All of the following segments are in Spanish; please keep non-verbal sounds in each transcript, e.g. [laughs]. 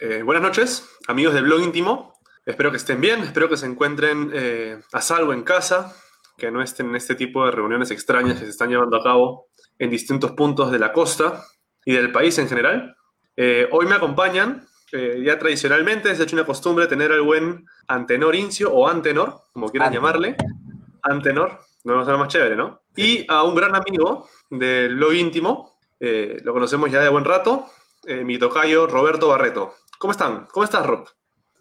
Eh, buenas noches, amigos del blog íntimo. Espero que estén bien, espero que se encuentren eh, a salvo en casa, que no estén en este tipo de reuniones extrañas que se están llevando a cabo en distintos puntos de la costa y del país en general. Eh, hoy me acompañan, ya tradicionalmente es hecho una costumbre tener al buen Antenor Incio o Antenor, como quieran llamarle. Antenor, no ser más chévere, ¿no? Y a un gran amigo del blog íntimo, lo conocemos ya de buen rato, mi tocayo Roberto Barreto. ¿Cómo están? ¿Cómo estás, Rob?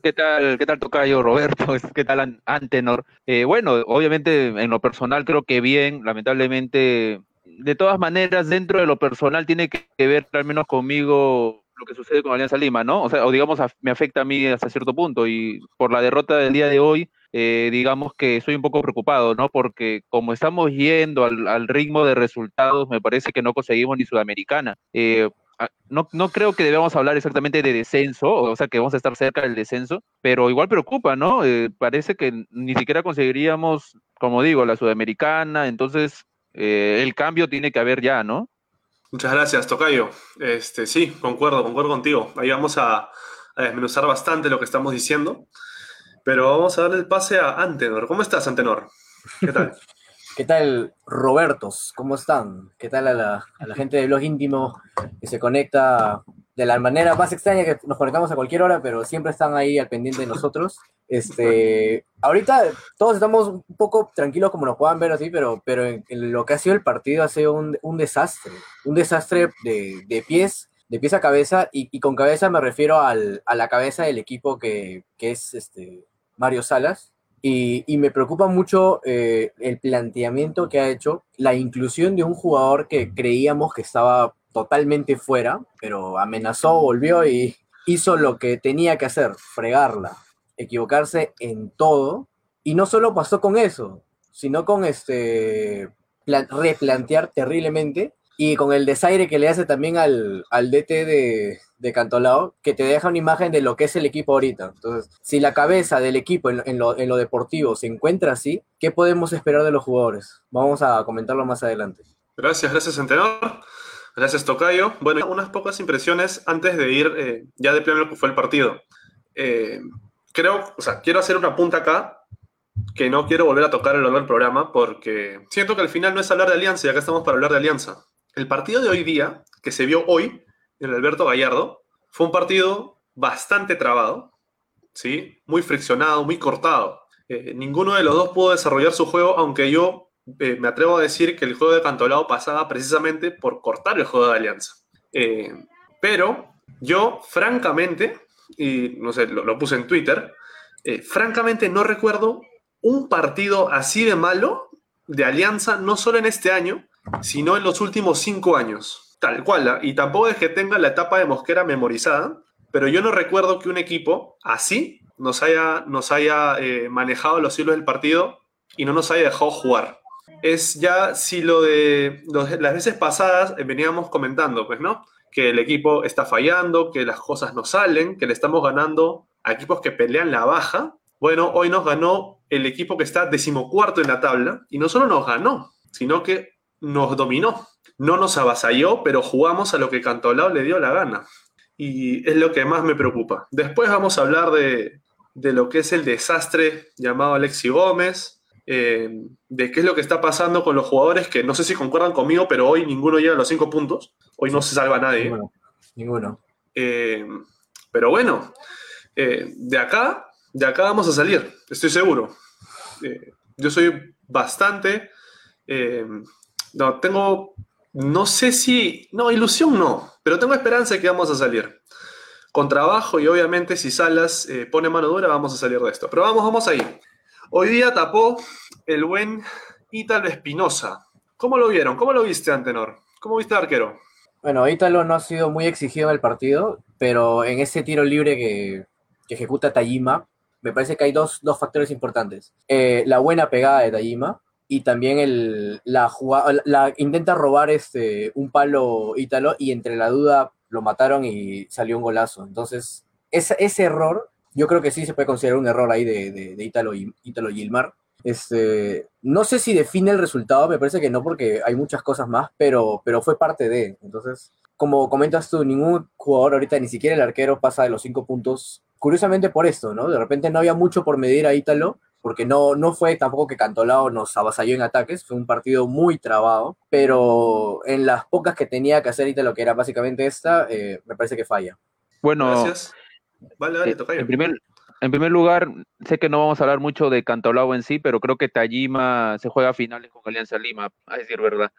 ¿Qué tal, qué tal Tocayo, Roberto? [laughs] ¿Qué tal Antenor? Eh, bueno, obviamente en lo personal creo que bien, lamentablemente, de todas maneras, dentro de lo personal tiene que ver al menos conmigo lo que sucede con Alianza Lima, ¿no? O sea, o digamos, me afecta a mí hasta cierto punto y por la derrota del día de hoy, eh, digamos que estoy un poco preocupado, ¿no? Porque como estamos yendo al, ritmo de resultados, me parece que no conseguimos ni Sudamericana. Eh, no, no creo que debamos hablar exactamente de descenso, o sea, que vamos a estar cerca del descenso, pero igual preocupa, ¿no? Eh, parece que ni siquiera conseguiríamos, como digo, la sudamericana, entonces eh, el cambio tiene que haber ya, ¿no? Muchas gracias, Tocayo. Este, sí, concuerdo, concuerdo contigo. Ahí vamos a, a desmenuzar bastante lo que estamos diciendo, pero vamos a darle el pase a Antenor. ¿Cómo estás, Antenor? ¿Qué tal? [laughs] ¿Qué tal, Robertos? ¿Cómo están? ¿Qué tal a la, gente de Blog Íntimo que se conecta de la manera más extraña que nos conectamos a cualquier hora, pero siempre están ahí al pendiente de nosotros? Este, ahorita todos estamos un poco tranquilos como nos puedan ver así, pero, pero en, lo que ha sido el partido ha sido un, desastre, un desastre de, pies, de pies a cabeza, y, con cabeza me refiero a la cabeza del equipo que, que es este, Mario Salas, y, me preocupa mucho eh, el planteamiento que ha hecho, la inclusión de un jugador que creíamos que estaba totalmente fuera, pero amenazó, volvió y hizo lo que tenía que hacer, fregarla, equivocarse en todo. Y no solo pasó con eso, sino con este replantear terriblemente y con el desaire que le hace también al, al DT de, de Cantolao, que te deja una imagen de lo que es el equipo ahorita. Entonces, si la cabeza del equipo en, lo, en lo deportivo se encuentra así, ¿qué podemos esperar de los jugadores? Vamos a comentarlo más adelante. Gracias, gracias, Antenor. Gracias, Tocayo. Bueno, unas pocas impresiones antes de ir eh, ya de pleno lo que fue el partido. Eh, creo, o sea, quiero hacer una punta acá que no quiero volver a tocar a lo programa porque siento que al final no es hablar de alianza, ya que estamos para hablar de alianza. El partido de hoy día, que se vio hoy en el Alberto Gallardo, fue un partido bastante trabado, ¿sí? muy friccionado, muy cortado. Eh, ninguno de los dos pudo desarrollar su juego, aunque yo eh, me atrevo a decir que el juego de Cantolao pasaba precisamente por cortar el juego de Alianza. Eh, pero yo, francamente, y no sé, lo, lo puse en Twitter, francamente no recuerdo un partido así de malo de Alianza, no solo en este año, sino en los últimos cinco años. Tal cual, ¿ah? y tampoco es que tenga la etapa de Mosquera memorizada, pero yo no recuerdo que un equipo así nos haya, nos haya eh, manejado los hilos del partido y no nos haya dejado jugar. Es ya si lo de las veces pasadas eh, veníamos comentando, pues, ¿no? Que el equipo está fallando, que las cosas no salen, que le estamos ganando a equipos que pelean la baja. Bueno, hoy nos ganó el equipo que está decimocuarto en la tabla y no solo nos ganó, sino que nos dominó. No nos avasalló, pero jugamos a lo que Cantolao le dio la gana. Y es lo que más me preocupa. Después vamos a hablar de, lo que es el desastre llamado Alexi Gómez, eh, de qué es lo que está pasando con los jugadores que no sé si concuerdan conmigo, pero hoy ninguno llega a los cinco puntos. Hoy no se salva nadie. Ninguno. Eh, pero bueno, eh, de acá, de acá vamos a salir, estoy seguro. yo soy bastante no, tengo, no sé si, no, ilusión no, pero tengo esperanza de que vamos a salir. Con trabajo y obviamente si Salas eh, pone mano dura vamos a salir de esto. Pero vamos, vamos ahí. Hoy día tapó el buen Ítalo Espinosa. ¿Cómo lo vieron? ¿Cómo lo viste, Antenor? ¿Cómo viste al arquero? Bueno, Ítalo no ha sido muy exigido en el partido, pero en ese tiro libre que, ejecuta Tajima, me parece que hay dos, factores importantes. Eh, la buena pegada de Tajima, y también el, la, la intenta robar este, un palo Ítalo y entre la duda lo mataron y salió un golazo. Entonces, ese, error, yo creo que sí se puede considerar un error ahí de, de, Ítalo, Ítalo Gilmar. Este, no sé si define el resultado, me parece que no porque hay muchas cosas más, pero, pero fue parte de. Entonces, como comentas tú, ningún jugador ahorita, ni siquiera el arquero, pasa de los cinco puntos. Curiosamente por esto, ¿no? De repente no había mucho por medir a Ítalo, porque no, no fue tampoco que Cantolao nos avasalló en ataques, fue un partido muy trabado, pero en las pocas que tenía que hacer Ítalo, que era básicamente esta, eh, me parece que falla. Bueno, Gracias. Vale, vale, eh, en primer, en primer lugar, sé que no vamos a hablar mucho de Cantolao en sí, pero creo que Tajima se juega a finales con Alianza Lima, a decir verdad.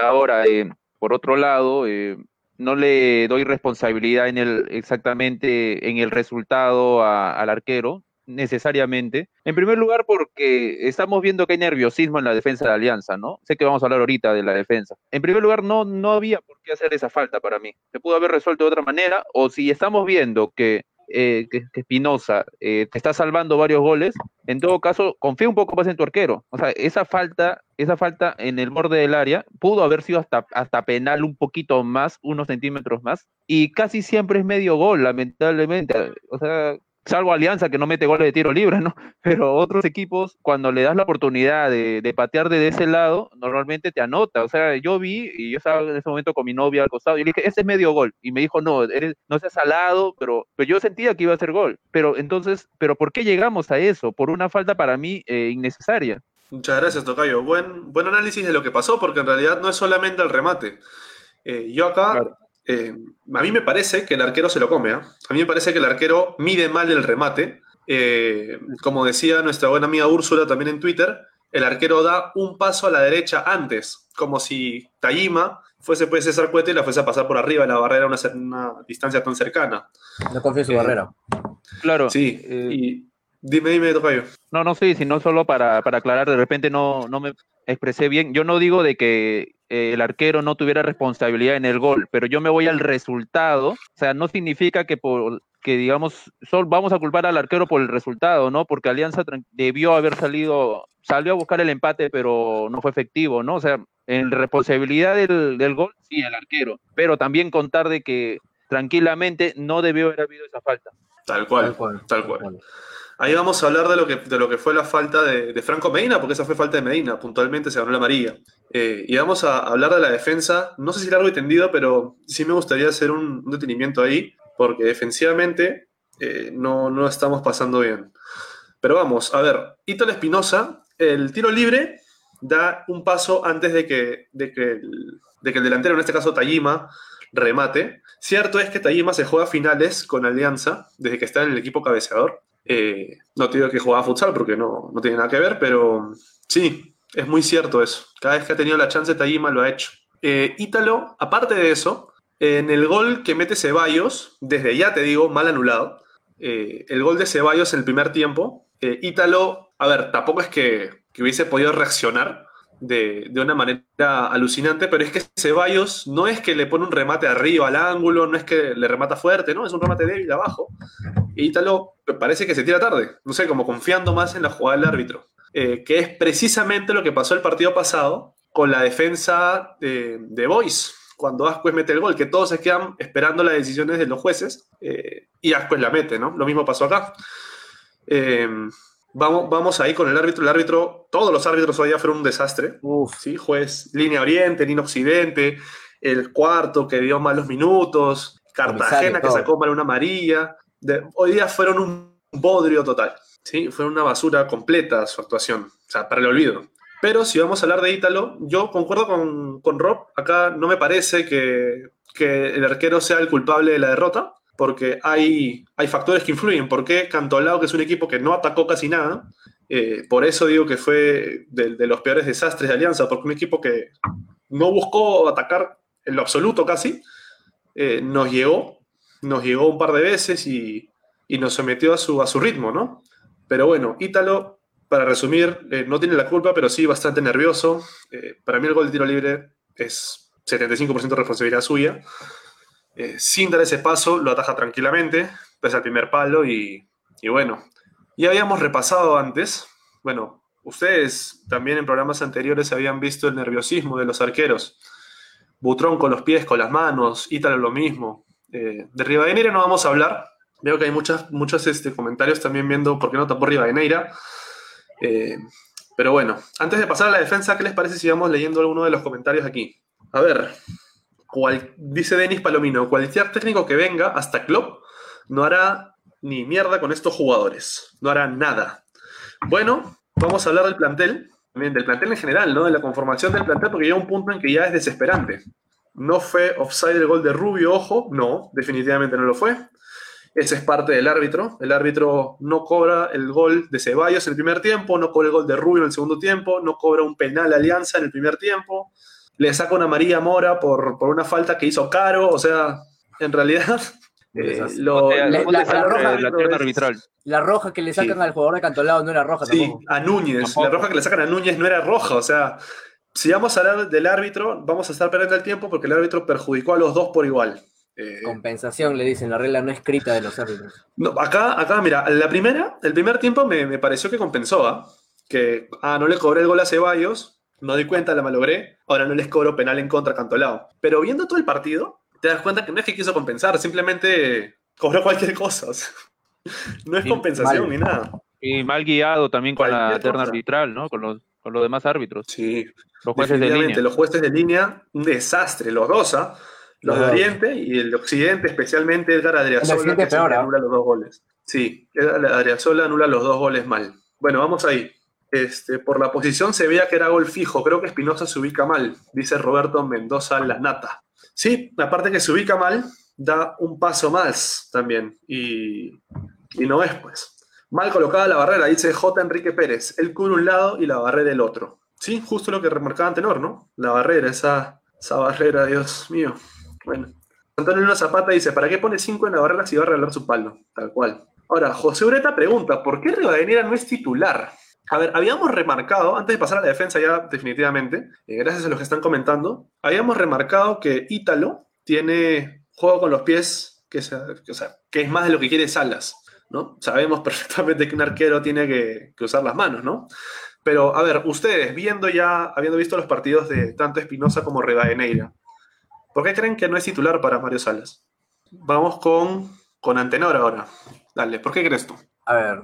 Ahora, eh, por otro lado, eh, no le doy responsabilidad en el, exactamente en el resultado a- al arquero, necesariamente. En primer lugar, porque estamos viendo que hay nerviosismo en la defensa de Alianza, ¿no? Sé que vamos a hablar ahorita de la defensa. En primer lugar, no, no había por qué hacer esa falta para mí. Se pudo haber resuelto de otra manera, o si estamos viendo que eh, que Espinosa eh, te está salvando varios goles, en todo caso, confía un poco más en tu arquero. O sea, esa falta, esa falta en el borde del área pudo haber sido hasta, hasta penal un poquito más, unos centímetros más, y casi siempre es medio gol, lamentablemente. O sea, salvo Alianza que no mete goles de tiro libre, ¿no? [laughs] Pero otros equipos, cuando le das la oportunidad de, de patear desde ese lado, normalmente te anota. O sea, yo vi, y yo estaba en ese momento con mi novia al costado, y le dije, ese es medio gol. Y me dijo, no, eres, no seas salado, pero, pero yo sentía que iba a ser gol. Pero entonces, ¿pero por qué llegamos a eso? Por una falta para mí eh, innecesaria. Muchas gracias, Tocayo. Buen, buen análisis de lo que pasó, porque en realidad no es solamente el remate. Eh, yo acá, Claro. Eh, a mí me parece que el arquero se lo come. ¿ah? A mí me parece que el arquero mide mal el remate. Eh, como decía nuestra buena amiga Úrsula también en Twitter, el arquero da un paso a la derecha antes, como si Tajima fuese pues César Cuete y la fuese a pasar por arriba de la barrera a una, una distancia tan cercana. No confía en su Eh, barrera. Claro. Sí, eh, y dime, dime, Tocayo. No, no sé, sino solo para, para aclarar, de repente no, no me expresé bien. Yo no digo de que eh, el arquero no tuviera responsabilidad en el gol, pero yo me voy al resultado. O sea, no significa que por que digamos, sol, vamos a culpar al arquero por el resultado, ¿no? Porque Alianza debió haber salido, salió a buscar el empate, pero no fue efectivo, ¿no? O sea, en responsabilidad del, del gol, sí, el arquero, pero también contar de que tranquilamente no debió haber habido esa falta. Tal cual, tal cual. Ahí vamos a hablar de lo que, de lo que fue la falta de, Franco Medina, porque esa fue falta de Medina, puntualmente se ganó la amarilla. Eh, y vamos a hablar de la defensa, no sé si largo y tendido, pero sí me gustaría hacer un, un detenimiento ahí, porque defensivamente eh, no, no estamos pasando bien. Pero vamos, a ver, Ítalo Espinosa, el tiro libre da un paso antes de que, de que, el, de que el delantero, en este caso Tajima, remate. Cierto es que Tajima se juega finales con Alianza desde que está en el equipo cabeceador. Eh, no te digo que jugaba futsal porque no, no tiene nada que ver, pero sí, es muy cierto eso. Cada vez que ha tenido la chance, Tajima lo ha hecho. Eh, Ítalo, aparte de eso, en el gol que mete Ceballos, desde ya te digo, mal anulado. eh, el gol de Ceballos en el primer tiempo, eh, Ítalo, a ver, tampoco es que, que hubiese podido reaccionar de, de, una manera alucinante, pero es que Ceballos no es que le pone un remate arriba al ángulo, no es que le remata fuerte, ¿no? Es un remate débil abajo. Y Ítalo parece que se tira tarde, no sé, como confiando más en la jugada del árbitro, eh, que es precisamente lo que pasó el partido pasado con la defensa de, de Boys, cuando Ascuez mete el gol, que todos se quedan esperando las decisiones de los jueces eh, y Ascuez la mete, ¿no? Lo mismo pasó acá. Eh, vamos, vamos ahí con el árbitro. El árbitro, todos los árbitros hoy día fueron un desastre. Uf. ¿sí? Juez línea oriente, línea occidente, el cuarto que dio malos minutos, Cartagena que sacó mal una amarilla. De- hoy día fueron un bodrio total. ¿sí? Fue una basura completa su actuación. O sea, para el olvido. Pero si vamos a hablar de Ítalo, yo concuerdo con, con Rob. Acá no me parece que, que el arquero sea el culpable de la derrota, porque hay, hay factores que influyen. ¿Por qué Cantolao, que es un equipo que no atacó casi nada? eh, por eso digo que fue de, de los peores desastres de Alianza, porque un equipo que no buscó atacar en lo absoluto casi, eh, nos llegó, nos llegó un par de veces y, y nos sometió a su, a su ritmo, ¿no? Pero bueno, Ítalo, para resumir, eh, no tiene la culpa, pero sí bastante nervioso. Eh, para mí el gol de tiro libre es 75% de responsabilidad suya. Eh, sin dar ese paso, lo ataja tranquilamente, pesa el primer palo y, y bueno, ya habíamos repasado antes, bueno, ustedes también en programas anteriores habían visto el nerviosismo de los arqueros. Butrón con los pies, con las manos, Ítalo lo mismo. Eh, de Rivadeneira no vamos a hablar. Veo que hay muchas, muchos este, comentarios también viendo por qué no tapó Rivadeneira. Eh, pero bueno, antes de pasar a la defensa, ¿qué les parece si vamos leyendo alguno de los comentarios aquí? A ver, dice Denis Palomino, cualquier técnico que venga, hasta Klopp, no hará ni mierda con estos jugadores. No hará nada. Bueno, vamos a hablar del plantel, del plantel en general, ¿no? De la conformación del plantel, porque llega un punto en que ya es desesperante. No fue offside el gol de Rubio, ojo, no, definitivamente no lo fue. Ese es parte del árbitro. El árbitro no cobra el gol de Ceballos en el primer tiempo, no cobra el gol de Rubio en el segundo tiempo, no cobra un penal Alianza en el primer tiempo, le saca una María Mora por, por una falta que hizo Caro, o sea, en realidad [laughs] eh, lo, la, roja, arbitral. La roja que le sacan al jugador de Cantolao no era roja sí, a Núñez. La roja que le sacan a Núñez no era roja. O sea, si vamos a hablar del árbitro, vamos a estar perdiendo el tiempo porque el árbitro perjudicó a los dos por igual. Eh, Compensación, le dicen, la regla no escrita de los árbitros. No, acá, acá, mira, la primera, el primer tiempo me, me pareció que compensó, ¿ah? Que, ah, no le cobré el gol a Ceballos, no di cuenta, la malogré, ahora no les cobro penal en contra a Cantolao. Pero viendo todo el partido, te das cuenta que no es que quiso compensar, simplemente cobró cualquier cosa. [laughs] no es compensación ni nada. Y mal guiado también con la terna arbitral, ¿no? Con los, con los demás árbitros. Sí. Los jueces de línea. Los jueces de línea, un desastre, los dos, ¿ah? Los de Oriente y el de Occidente, especialmente Edgar Adriasola, que anula los dos goles. Sí, Edgar Adriasola anula los dos goles mal. Bueno, vamos ahí. Este, por la posición se veía que era gol fijo. Creo que Espinosa se ubica mal, dice Roberto Mendoza La Nata. Sí, aparte que se ubica mal, da un paso más también. Y, no es, pues. Mal colocada la barrera, dice J. Enrique Pérez. Él cubre un lado y la barrera el otro. Sí, justo lo que remarcaba Tenor, ¿no? La barrera, esa, esa barrera, Dios mío. Bueno. Antonio Luna Zapata dice, ¿para qué pone 5 en la barrera si va a regalar su palo? Tal cual. Ahora, José Ureta pregunta, ¿por qué Rivadeneira no es titular? A ver, habíamos remarcado, antes de pasar a la defensa ya definitivamente, eh, gracias a los que están comentando, habíamos remarcado que Ítalo tiene juego con los pies que, es más de lo que quiere Salas, ¿no? Sabemos [laughs] perfectamente que un arquero tiene que, usar las manos, ¿no? Pero, a ver, ustedes, viendo ya, habiendo visto los partidos de tanto Espinosa como Rivadeneira, ¿por qué creen que no es titular para Mario Salas? Vamos con, con Antenor ahora. Dale, ¿por qué crees tú? A ver,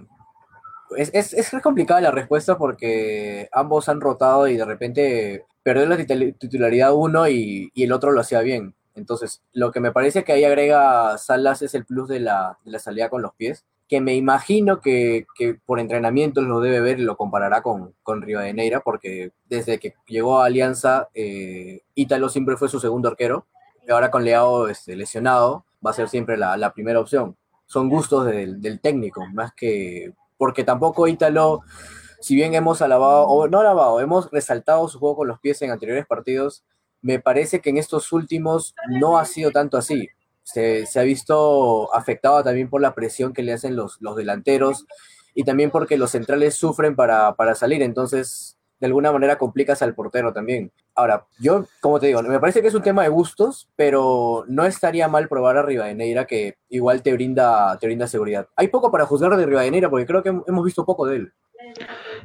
es, es, es complicada la respuesta porque ambos han rotado y de repente perdió la titularidad uno y, y, el otro lo hacía bien. Entonces, lo que me parece que ahí agrega Salas es el plus de la, de la salida con los pies, que me imagino que, que, por entrenamiento lo debe ver y lo comparará con, con Neira porque desde que llegó a Alianza, eh, Ítalo siempre fue su segundo arquero, y ahora con Leao este, lesionado, va a ser siempre la, la primera opción. Son gustos del, del técnico, más que porque tampoco Ítalo, si bien hemos alabado, o no alabado, hemos resaltado su juego con los pies en anteriores partidos, me parece que en estos últimos no ha sido tanto así. Se, ha visto afectado también por la presión que le hacen los, los delanteros y también porque los centrales sufren para, para salir, entonces de alguna manera complicas al portero también. Ahora, yo, como te digo, me parece que es un tema de gustos, pero no estaría mal probar a Rivadeneira, que igual te brinda, te brinda seguridad. Hay poco para juzgar de Rivadeneira, porque creo que hemos visto poco de él.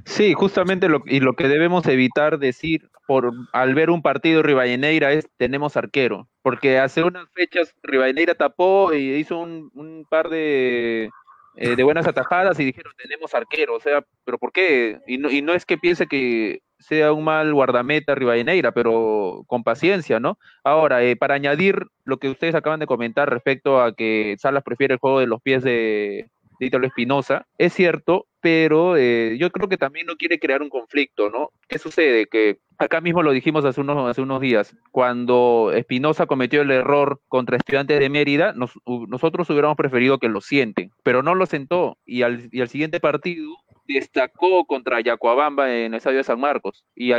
Sí, justamente lo, y lo que debemos evitar decir por al ver un partido Rivadeneira es tenemos arquero, porque hace unas fechas Rivadeneira tapó y hizo un, un par de eh, de buenas atajadas y dijeron, tenemos arquero, o sea, pero ¿por qué? Y no, y no es que piense que sea un mal guardameta Rivadeneira, pero con paciencia, ¿no? Ahora, eh, para añadir lo que ustedes acaban de comentar respecto a que Salas prefiere el juego de los pies de, de Italo Espinosa, es cierto, pero eh, yo creo que también no quiere crear un conflicto, ¿no? ¿Qué sucede? Que acá mismo lo dijimos hace unos, días, cuando Espinosa cometió el error contra estudiantes de Mérida, nosotros hubiéramos preferido que lo sienten, pero no lo sentó y al, siguiente partido destacó contra Yacuabamba en el estadio de San Marcos y,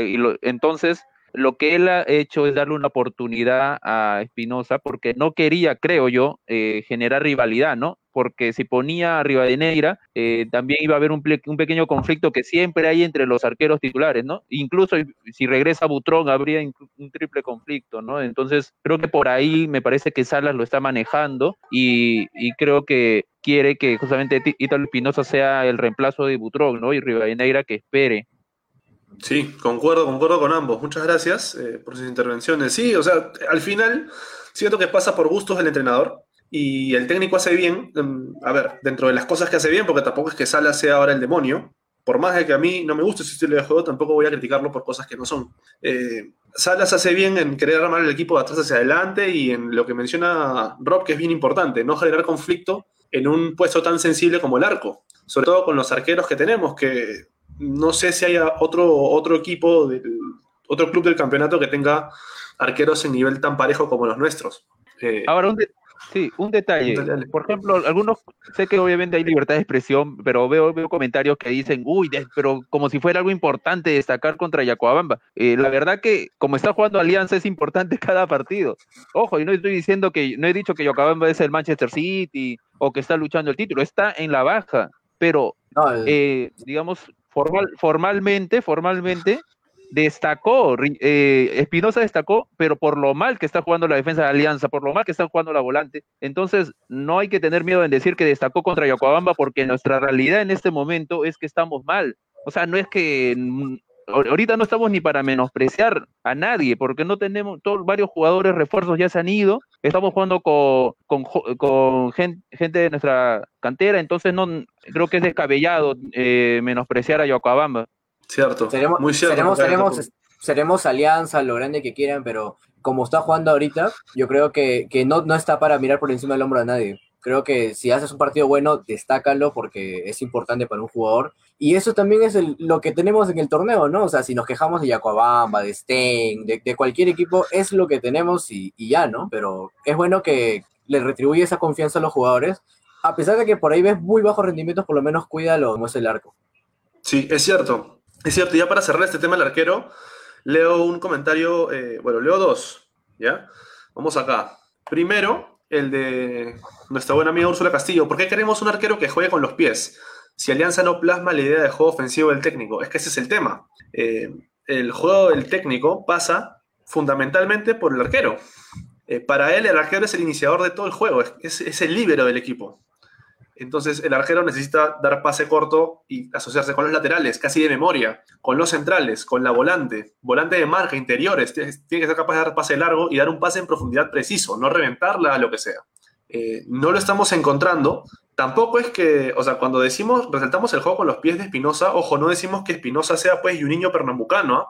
entonces lo que él ha hecho es darle una oportunidad a Espinosa porque no quería, creo yo, eh, generar rivalidad, ¿no? porque si ponía a Rivadeneira, eh, también iba a haber un, pequeño conflicto que siempre hay entre los arqueros titulares, ¿no? Incluso si regresa Butrón, habría un triple conflicto, ¿no? Entonces, creo que por ahí me parece que Salas lo está manejando y, creo que quiere que justamente Ítalo Espinosa sea el reemplazo de Butrón, ¿no? Y Rivadeneira que espere. Sí, concuerdo, concuerdo con ambos. Muchas gracias eh, por sus intervenciones. Sí, o sea, al final siento que pasa por gustos del entrenador y el técnico hace bien, em, a ver, dentro de las cosas que hace bien, porque tampoco es que Sala sea ahora el demonio, por más de que a mí no me guste ese estilo de juego, tampoco voy a criticarlo por cosas que no son. Eh, Salas hace bien en querer armar el equipo de atrás hacia adelante y en lo que menciona Rob, que es bien importante, no generar conflicto en un puesto tan sensible como el arco. Sobre todo con los arqueros que tenemos, que no sé si haya otro, otro equipo, del, otro club del campeonato que tenga arqueros en nivel tan parejo como los nuestros. Eh, Ahora, un, Sí, un detalle. Por ejemplo, algunos, sé que obviamente hay libertad de expresión, pero veo, veo comentarios que dicen, uy, pero como si fuera algo importante destacar contra Yacoabamba. Eh, la verdad que como está jugando Alianza es importante [laughs] cada partido. Ojo, y no estoy diciendo que, no he dicho que Yacoabamba es el Manchester City o que está luchando el título, está en la baja, pero eh, digamos, formal, formalmente, formalmente, destacó, eh, Espinosa destacó, pero por lo mal que está jugando la defensa de Alianza, por lo mal que está jugando la volante. Entonces, no hay que tener miedo en decir que destacó contra Yocobamba, porque nuestra realidad en este momento es que estamos mal. O sea, no es que mm, ahorita no estamos ni para menospreciar a nadie, porque no tenemos, todos, varios jugadores refuerzos ya se han ido, estamos jugando con, con, gente, de nuestra cantera, entonces no creo que es descabellado eh, menospreciar a Yocobamba. Cierto, seremos, muy cierto. Seremos, alianza, lo grande que quieran, pero como está jugando ahorita, yo creo que, no, no está para mirar por encima del hombro a nadie. Creo que si haces un partido bueno, destácalo porque es importante para un jugador. Y eso también es lo que tenemos en el torneo, ¿no? O sea, si nos quejamos de Yacuabamba, de Stein, de, cualquier equipo, es lo que tenemos y, y, ya, ¿no? Pero es bueno que le retribuye esa confianza a los jugadores. A pesar de que por ahí ves muy bajos rendimientos, por lo menos cuídalo como es el arco. Sí, es cierto. Es cierto, ya para cerrar este tema del arquero, leo un comentario, eh, bueno, leo dos, ¿ya? Vamos acá. Primero, el de nuestra buena amiga Úrsula Castillo. ¿Por qué queremos un arquero que juegue con los pies? Si Alianza no plasma la idea de juego ofensivo del técnico. Es que ese es el tema. Eh, el juego del técnico pasa fundamentalmente por el arquero. Eh, para él, el arquero es el iniciador de todo el juego, es, es el líbero del equipo. Entonces el arquero necesita dar pase corto y asociarse con los laterales, casi de memoria, con los centrales, con la volante, volante de marca, interiores. Tiene que ser capaz de dar pase largo y dar un pase en profundidad preciso, no reventarla, lo que sea. Eh, no lo estamos encontrando. Tampoco es que, o sea, cuando decimos, resaltamos el juego con los pies de Espinosa, ojo, no decimos que Espinosa sea pues un niño pernambucano, ¿ah?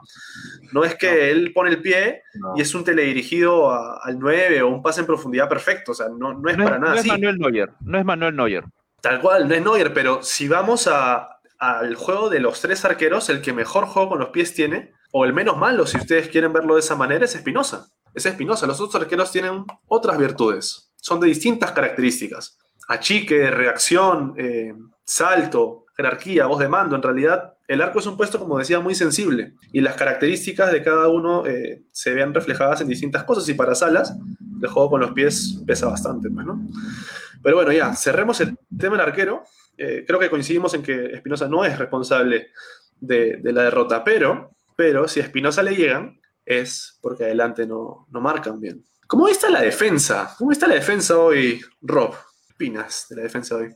No es que él pone el pie y es un teledirigido al 9 o un pase en profundidad perfecto, o sea, no, no es para nada no es Manuel Neuer, no es Manuel Neuer. Tal cual, no es Neuer, pero si vamos al juego de los tres arqueros, el que mejor juego con los pies tiene, o el menos malo, si ustedes quieren verlo de esa manera, es Espinosa. Es Espinosa. Los otros arqueros tienen otras virtudes. Son de distintas características. Achique, reacción, eh, salto, jerarquía, voz de mando. En realidad, el arco es un puesto, como decía, muy sensible. Y las características de cada uno eh, se ven reflejadas en distintas cosas. Y para Salas, el juego con los pies pesa bastante, pues, ¿no? Pero bueno, ya, cerremos el tema del arquero. Eh, creo que coincidimos en que Espinosa no es responsable de, la derrota, pero, pero si a Espinosa le llegan, es porque adelante no, no marcan bien. ¿Cómo está la defensa? ¿Cómo está la defensa hoy, Rob? ¿Qué opinas de la defensa hoy?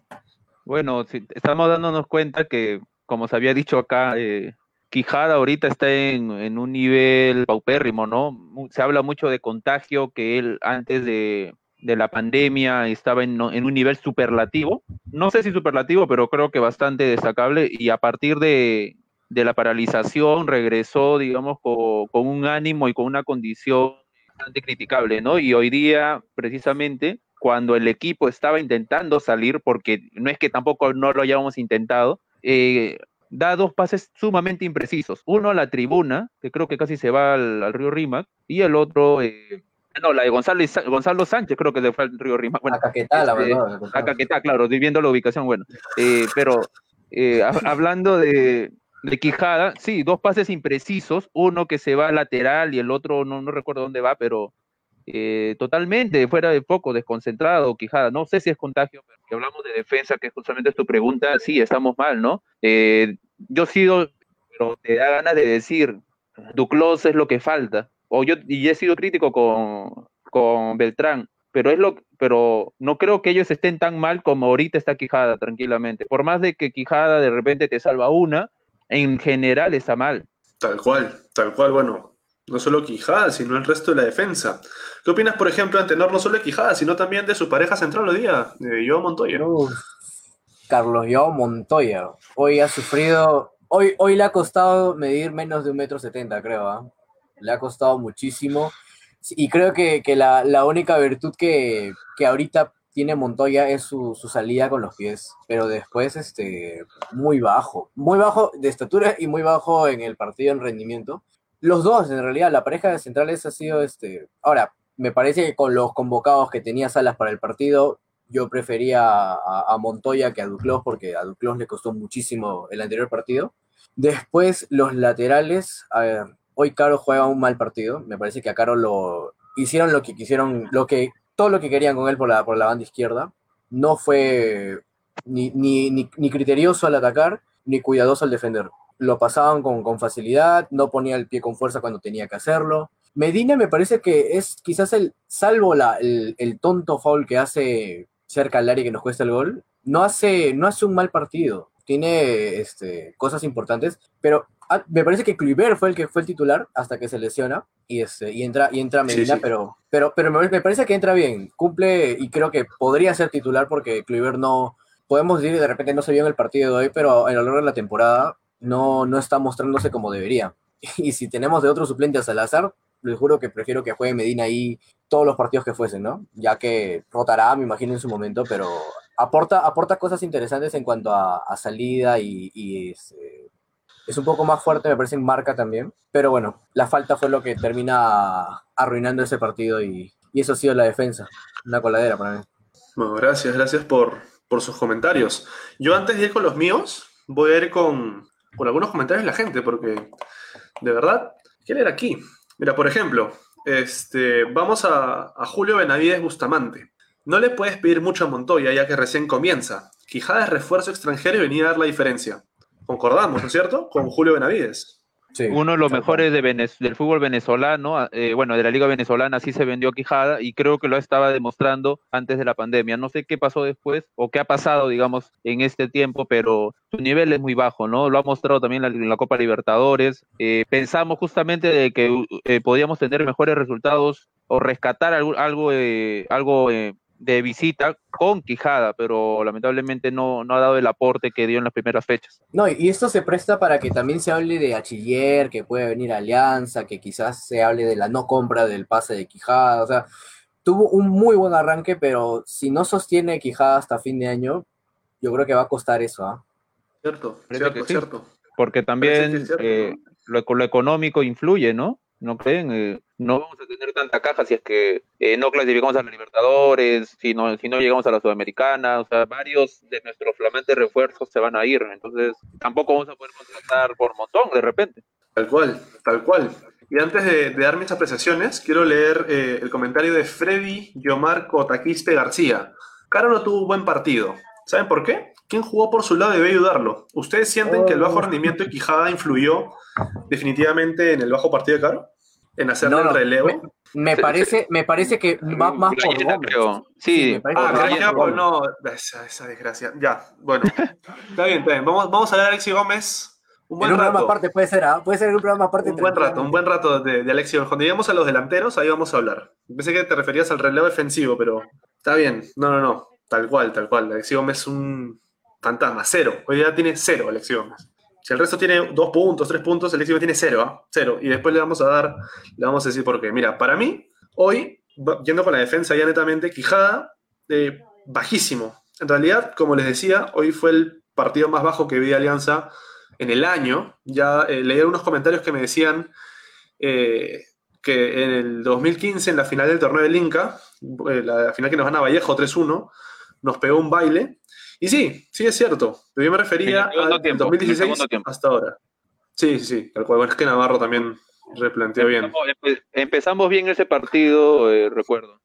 Bueno, estamos dándonos cuenta que, como se había dicho acá, eh, Quijada ahorita está en, en, un nivel paupérrimo, ¿no? Se habla mucho de contagio, que él antes de, de la pandemia estaba en, un nivel superlativo. No sé si superlativo, pero creo que bastante destacable. Y a partir de, la paralización regresó, digamos, con, un ánimo y con una condición bastante criticable, ¿no? Y hoy día, precisamente, cuando el equipo estaba intentando salir, porque no es que tampoco no lo hayamos intentado, eh, da dos pases sumamente imprecisos. Uno a la tribuna, que creo que casi se va al, río Rímac, y el otro eh, no, la de Gonzalo, Gonzalo Sánchez, creo que de fue al Río Rima. Bueno, a Caquetá, la este, verdad. A Caquetá, claro, viendo la ubicación, bueno. Eh, pero eh, hablando de, de, Quijada, sí, dos pases imprecisos, uno que se va lateral y el otro no, no recuerdo dónde va, pero eh, totalmente fuera de foco, desconcentrado, Quijada. No sé si es contagio, pero que hablamos de defensa, que justamente es tu pregunta, sí, estamos mal, ¿no? yo he sido, pero te da ganas de decir, Duclos es lo que falta o yo y he sido crítico con, con Beltrán, pero es lo pero no creo que ellos estén tan mal como ahorita está Quijada tranquilamente. Por más de que Quijada de repente te salva una, en general está mal. Tal cual, tal cual, bueno, no solo Quijada, sino el resto de la defensa. ¿Qué opinas, por ejemplo, de tener no solo Quijada, sino también de su pareja central hoy día, de Joao Montoya? Carlos Joao Montoya. Hoy ha sufrido, hoy, hoy le ha costado medir menos de un metro setenta, creo. ¿ah? Le ha costado muchísimo. Y creo que, que la, la, única virtud que, que ahorita tiene Montoya es su, su, salida con los pies, pero después este, muy bajo, muy bajo de estatura y muy bajo en el partido en rendimiento. Los dos, en realidad, la pareja de centrales ha sido este. Ahora, me parece que con los convocados que tenía Salas para el partido, yo prefería a, a Montoya que a Duclos, porque a Duclos le costó muchísimo el anterior partido. Después, los laterales, hoy Caro juega un mal partido. Me parece que a Caro lo hicieron lo que quisieron, lo que, todo lo que querían con él por la, por la banda izquierda. No fue ni, ni, ni, ni criterioso al atacar, ni cuidadoso al defender. Lo pasaban con, con facilidad, no ponía el pie con fuerza cuando tenía que hacerlo. Medina me parece que es quizás el, salvo la, el, el, tonto foul que hace cerca al área que nos cuesta el gol, no hace, no hace un mal partido. Tiene este, cosas importantes, pero ah, me parece que Kluivert fue el que fue el titular hasta que se lesiona y, este, y entra, y entra Medina, sí, sí. pero, pero, pero me, me, parece que entra bien, cumple y creo que podría ser titular porque Kluivert no, podemos decir de repente no se vio en el partido de hoy, pero a lo largo de la temporada no, no está mostrándose como debería. [laughs] Y si tenemos de otro suplente a Salazar, les juro que prefiero que juegue Medina ahí todos los partidos que fuesen, ¿no? Ya que rotará, me imagino, en su momento, pero aporta, aporta cosas interesantes en cuanto a, salida y, y es, eh, es, un poco más fuerte, me parece, en marca también. Pero bueno, la falta fue lo que termina arruinando ese partido y, y eso ha sido la defensa, una coladera para mí. Bueno, gracias, gracias por, por sus comentarios. Yo antes de ir con los míos, voy a ir con, con algunos comentarios de la gente, porque de verdad, ¿qué leer aquí? Mira, por ejemplo, este, vamos a, a, Julio Benavides Bustamante. No le puedes pedir mucho a Montoya ya que recién comienza. Quijada es refuerzo extranjero y venía a dar la diferencia. Concordamos, ¿no es cierto? Con Julio Benavides. Sí, Uno de los mejores de del fútbol venezolano, eh, bueno, de la liga venezolana, así se vendió Quijada y creo que lo estaba demostrando antes de la pandemia. No sé qué pasó después o qué ha pasado, digamos, en este tiempo, pero su nivel es muy bajo, ¿no? Lo ha mostrado también en la, Copa Libertadores. Eh, pensamos justamente de que eh, podíamos tener mejores resultados o rescatar algo, algo, algo de visita con Quijada, pero lamentablemente no, no ha dado el aporte que dio en las primeras fechas. No, y esto se presta para que también se hable de Achiller, que puede venir Alianza, que quizás se hable de la no compra del pase de Quijada, o sea, tuvo un muy buen arranque, pero si no sostiene Quijada hasta fin de año, yo creo que va a costar eso, ¿ah? ¿eh? Cierto, cierto, sí, cierto. Porque también eh, lo, lo económico influye, ¿no? ¿No creen? Eh, no vamos a tener tanta caja si es que eh, no clasificamos a la Libertadores, si no, si no llegamos a la Sudamericana, o sea, varios de nuestros flamantes refuerzos se van a ir, entonces tampoco vamos a poder contratar por montón de repente. Tal cual, tal cual. Y antes de, de dar mis apreciaciones, quiero leer eh, el comentario de Freddy Yomar Cotaquispe García. Caro no tuvo un buen partido. ¿Saben por qué? ¿Quién jugó por su lado debe ayudarlo? ¿Ustedes sienten oh, que el bajo rendimiento de Quijada influyó definitivamente en el bajo partido de Caro? ¿En no, no, el relevo? Me, me, parece, me parece que va más por Gómez. Creo. Sí, sí ah, Gallina, por, no, esa, esa, desgracia. Ya, bueno. está bien, está bien. Vamos, vamos a ver a Alexi Gómez. Un buen en un rato. programa aparte puede ser, ¿ah? puede ser un programa aparte. Un buen rato, un buen rato de, de Alexi Gómez. Cuando lleguemos a los delanteros, ahí vamos a hablar. Pensé que te referías al relevo defensivo, pero está bien. No, no, no. Tal cual, tal cual. Alexi Gómez es un fantasma, cero. Hoy ya tiene cero Alexi Gómez. Si el resto tiene dos puntos, tres puntos, el Gómez tiene cero, ¿eh? cero. Y después le vamos a dar, le vamos a decir por qué. Mira, para mí, hoy, yendo con la defensa ya netamente, Quijada, eh, bajísimo. En realidad, como les decía, hoy fue el partido más bajo que vi de Alianza en el año. Ya eh, leí unos comentarios que me decían eh, que en el 2015, en la final del torneo del Inca, la final que nos gana Vallejo 3-1, nos pegó un baile y sí, sí es cierto. Yo me refería al tiempo, 2016 hasta ahora. Sí, sí, sí. Tal cual. Es que Navarro también replantea bien. Empezamos bien ese partido, eh, recuerdo.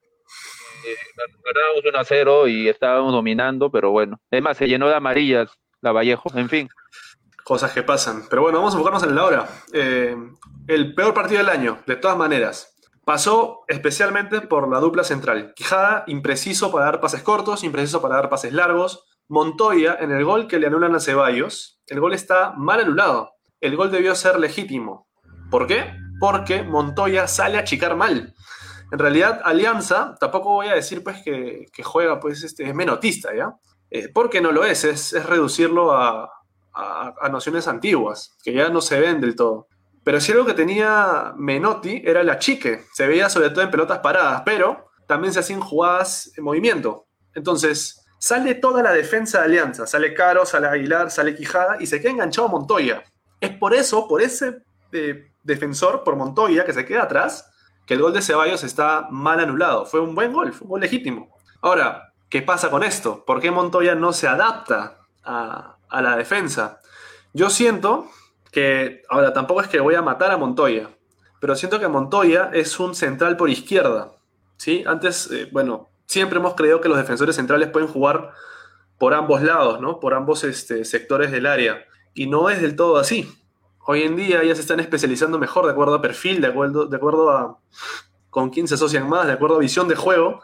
Eh, ganábamos 1 a 0 y estábamos dominando, pero bueno. Es más, se llenó de amarillas la Vallejo, en fin. Cosas que pasan. Pero bueno, vamos a enfocarnos en la hora. Eh, el peor partido del año, de todas maneras. Pasó especialmente por la dupla central. Quijada, impreciso para dar pases cortos, impreciso para dar pases largos. Montoya, en el gol que le anulan a Ceballos, el gol está mal anulado. El gol debió ser legítimo. ¿Por qué? Porque Montoya sale a achicar mal. En realidad, Alianza, tampoco voy a decir pues que, juega, pues este, es menotista, ¿ya? eh, porque no lo es, es, es reducirlo a, a, a nociones antiguas, que ya no se ven del todo. Pero si algo que tenía Menotti era la chique. Se veía sobre todo en pelotas paradas, pero también se hacían jugadas en movimiento. Entonces, sale toda la defensa de Alianza. Sale Caro, sale Aguilar, sale Quijada y se queda enganchado Montoya. Es por eso, por ese eh, defensor, por Montoya, que se queda atrás, que el gol de Ceballos está mal anulado. Fue un buen gol, fue un gol legítimo. Ahora, ¿qué pasa con esto? ¿Por qué Montoya no se adapta a, la defensa? Yo siento que, ahora tampoco es que voy a matar a Montoya, pero siento que Montoya es un central por izquierda. ¿sí? Antes, eh, bueno, siempre hemos creído que los defensores centrales pueden jugar por ambos lados, ¿no? Por ambos este, sectores del área. Y no es del todo así. Hoy en día ya se están especializando mejor de acuerdo a perfil, de acuerdo, de acuerdo a con quién se asocian más, de acuerdo a visión de juego,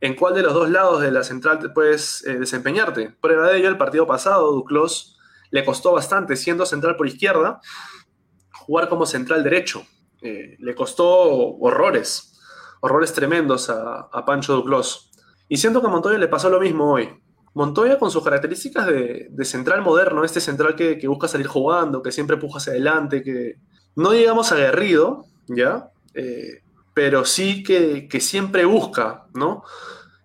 en cuál de los dos lados de la central puedes eh, desempeñarte. Prueba de ello, el partido pasado, Duclos le costó bastante, siendo central por izquierda, jugar como central derecho. Eh, le costó horrores, horrores tremendos a, Pancho Duclos. Y siento que a Montoya le pasó lo mismo hoy. Montoya con sus características de, central moderno, este central que, busca salir jugando, que siempre empuja hacia adelante, que no digamos aguerrido, ¿ya? Eh, pero sí que, siempre busca, ¿no?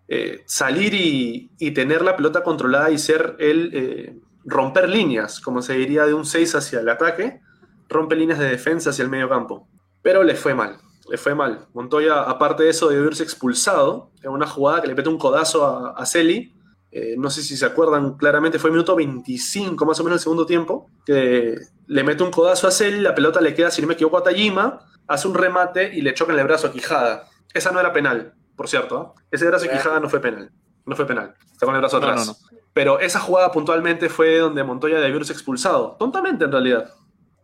Eh, salir y, tener la pelota controlada y ser él, eh, romper líneas, como se diría de un 6 hacia el ataque, rompe líneas de defensa hacia el medio campo. Pero le fue mal, le fue mal. Montoya, aparte de eso, de haberse expulsado en una jugada que le mete un codazo a, a Celi, eh, no sé si se acuerdan claramente, fue minuto 25, más o menos el segundo tiempo, que le mete un codazo a Celi, la pelota le queda, si no me equivoco, a Tajima, hace un remate y le choca en el brazo a Quijada. Esa no era penal, por cierto. ¿eh? Ese brazo de Quijada no fue penal. No fue penal. Está con el brazo atrás. No, no, no. Pero esa jugada puntualmente fue donde Montoya debió haberse expulsado. Tontamente, en realidad.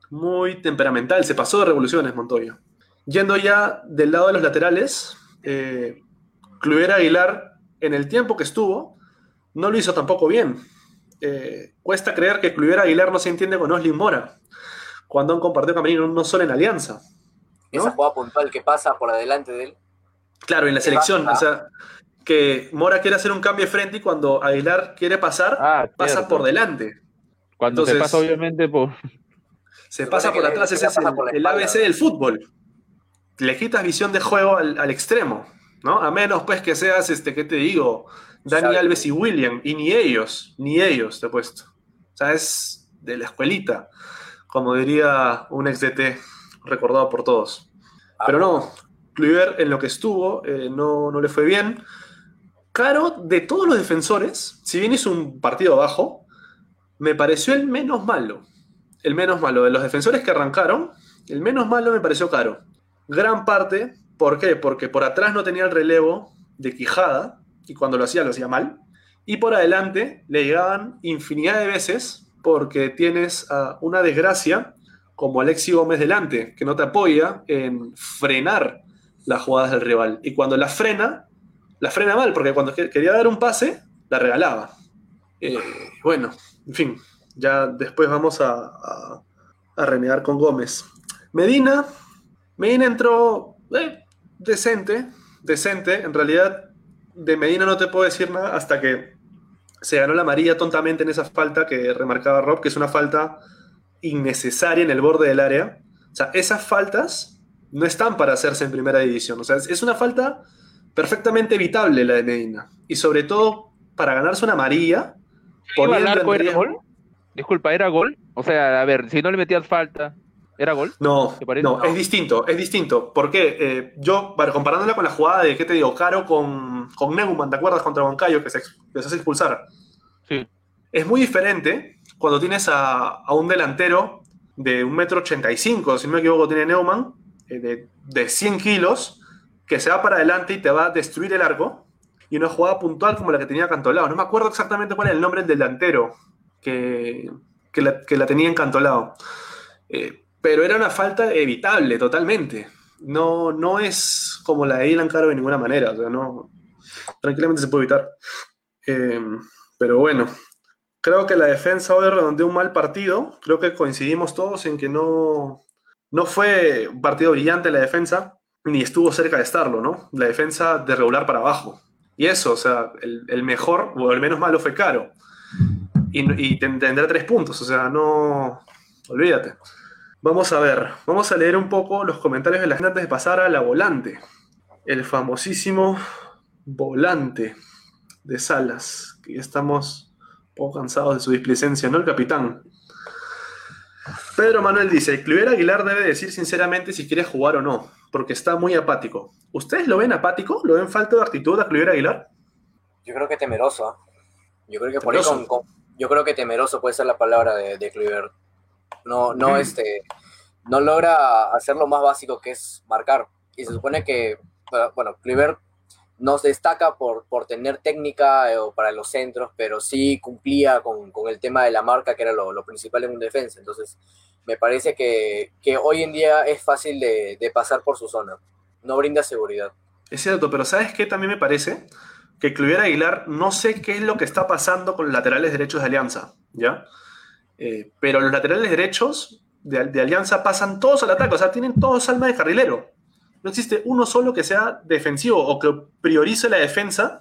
Muy temperamental. Se pasó de revoluciones, Montoya. Yendo ya del lado de los laterales, eh, Aguilar, en el tiempo que estuvo, no lo hizo tampoco bien. Eh, cuesta creer que Cluivera Aguilar no se entiende con Oslin Mora, cuando han compartido camerino no solo en alianza. ¿no? Esa jugada puntual que pasa por adelante de él. Claro, en la selección, o sea, que Mora quiere hacer un cambio de frente y cuando Aguilar quiere pasar, ah, pasa por delante. Cuando Entonces, se pasa, obviamente, por. Se pasa por atrás, ese es el, el, ABC del fútbol. Le quitas visión de juego al, al, extremo, ¿no? A menos, pues, que seas, este, ¿qué te digo? Dani Alves y William, y ni ellos, ni ellos te he puesto. O sea, es de la escuelita, como diría un ex DT recordado por todos. Pero no, Kluivert en lo que estuvo eh, no, no le fue bien. Caro, de todos los defensores, si bien hizo un partido bajo, me pareció el menos malo. El menos malo. De los defensores que arrancaron, el menos malo me pareció Caro. Gran parte, ¿por qué? Porque por atrás no tenía el relevo de Quijada, y cuando lo hacía lo hacía mal. Y por adelante le llegaban infinidad de veces porque tienes una desgracia como Alexi Gómez delante, que no te apoya en frenar las jugadas del rival. Y cuando la frena, la frena mal, porque cuando quería dar un pase, la regalaba. Eh, bueno, en fin, ya después vamos a, a, a, renegar con Gómez. Medina, Medina entró eh, decente, decente, en realidad de Medina no te puedo decir nada hasta que se ganó la amarilla tontamente en esa falta que remarcaba Rob, que es una falta innecesaria en el borde del área. O sea, esas faltas no están para hacerse en primera división. O sea, es una falta perfectamente evitable la de Medina. Y sobre todo para ganarse una amarilla. Poniendo en riesgo... Disculpa, ¿era gol? O sea, a ver, si no le metías falta, ¿Era gol? No, no, es distinto, es distinto. Porque eh, yo, bueno, comparándola con la jugada de, ¿qué te digo? Caro con, con Neumann, ¿te acuerdas? Contra Boncayo, que se, que se hace expulsar. Sí. Es muy diferente cuando tienes a, a un delantero de un metro ochenta y cinco, si no me equivoco, tiene Neumann, eh, de, de 100 kilos, que se va para adelante y te va a destruir el arco. Y una jugada puntual como la que tenía Cantolao. No me acuerdo exactamente cuál es el nombre del delantero que, que, la, que la tenía en Cantolao. Eh, pero era una falta evitable totalmente. No, no es como la de Ilan Caro de ninguna manera. O sea, no, tranquilamente se puede evitar. Eh, pero bueno, creo que la defensa hoy redondeó un mal partido. Creo que coincidimos todos en que no, no fue un partido brillante la defensa, ni estuvo cerca de estarlo, ¿no? La defensa de regular para abajo. Y eso, o sea, el, mejor o el menos malo fue Caro. Y, y tendrá tres puntos, o sea, no. Olvídate. Vamos a ver, vamos a leer un poco los comentarios de la gente antes de pasar a la volante. El famosísimo volante de Salas, que ya estamos un poco cansados de su displicencia, ¿no? El capitán. Pedro Manuel dice, Cliver Aguilar debe decir sinceramente si quiere jugar o no, porque está muy apático. ¿Ustedes lo ven apático? ¿Lo ven falta de actitud a Cliver Aguilar? Yo creo que temeroso. Yo creo que por yo creo que temeroso puede ser la palabra de, de Cliver. No, no, este, no logra hacer lo más básico que es marcar. Y se supone que, bueno, Cliver nos destaca por, por tener técnica eh, para los centros, pero sí cumplía con, el tema de la marca, que era lo, principal en un defensa. Entonces, me parece que, hoy en día es fácil de, pasar por su zona. No brinda seguridad. Es cierto, pero ¿sabes qué también me parece? Que Cluiver Aguilar, no sé qué es lo que está pasando con los laterales derechos de Alianza, ¿ya? Eh, pero los laterales derechos de, Alianza pasan todos al ataque, o sea, tienen todos alma de carrilero. No existe uno solo que sea defensivo o que priorice la defensa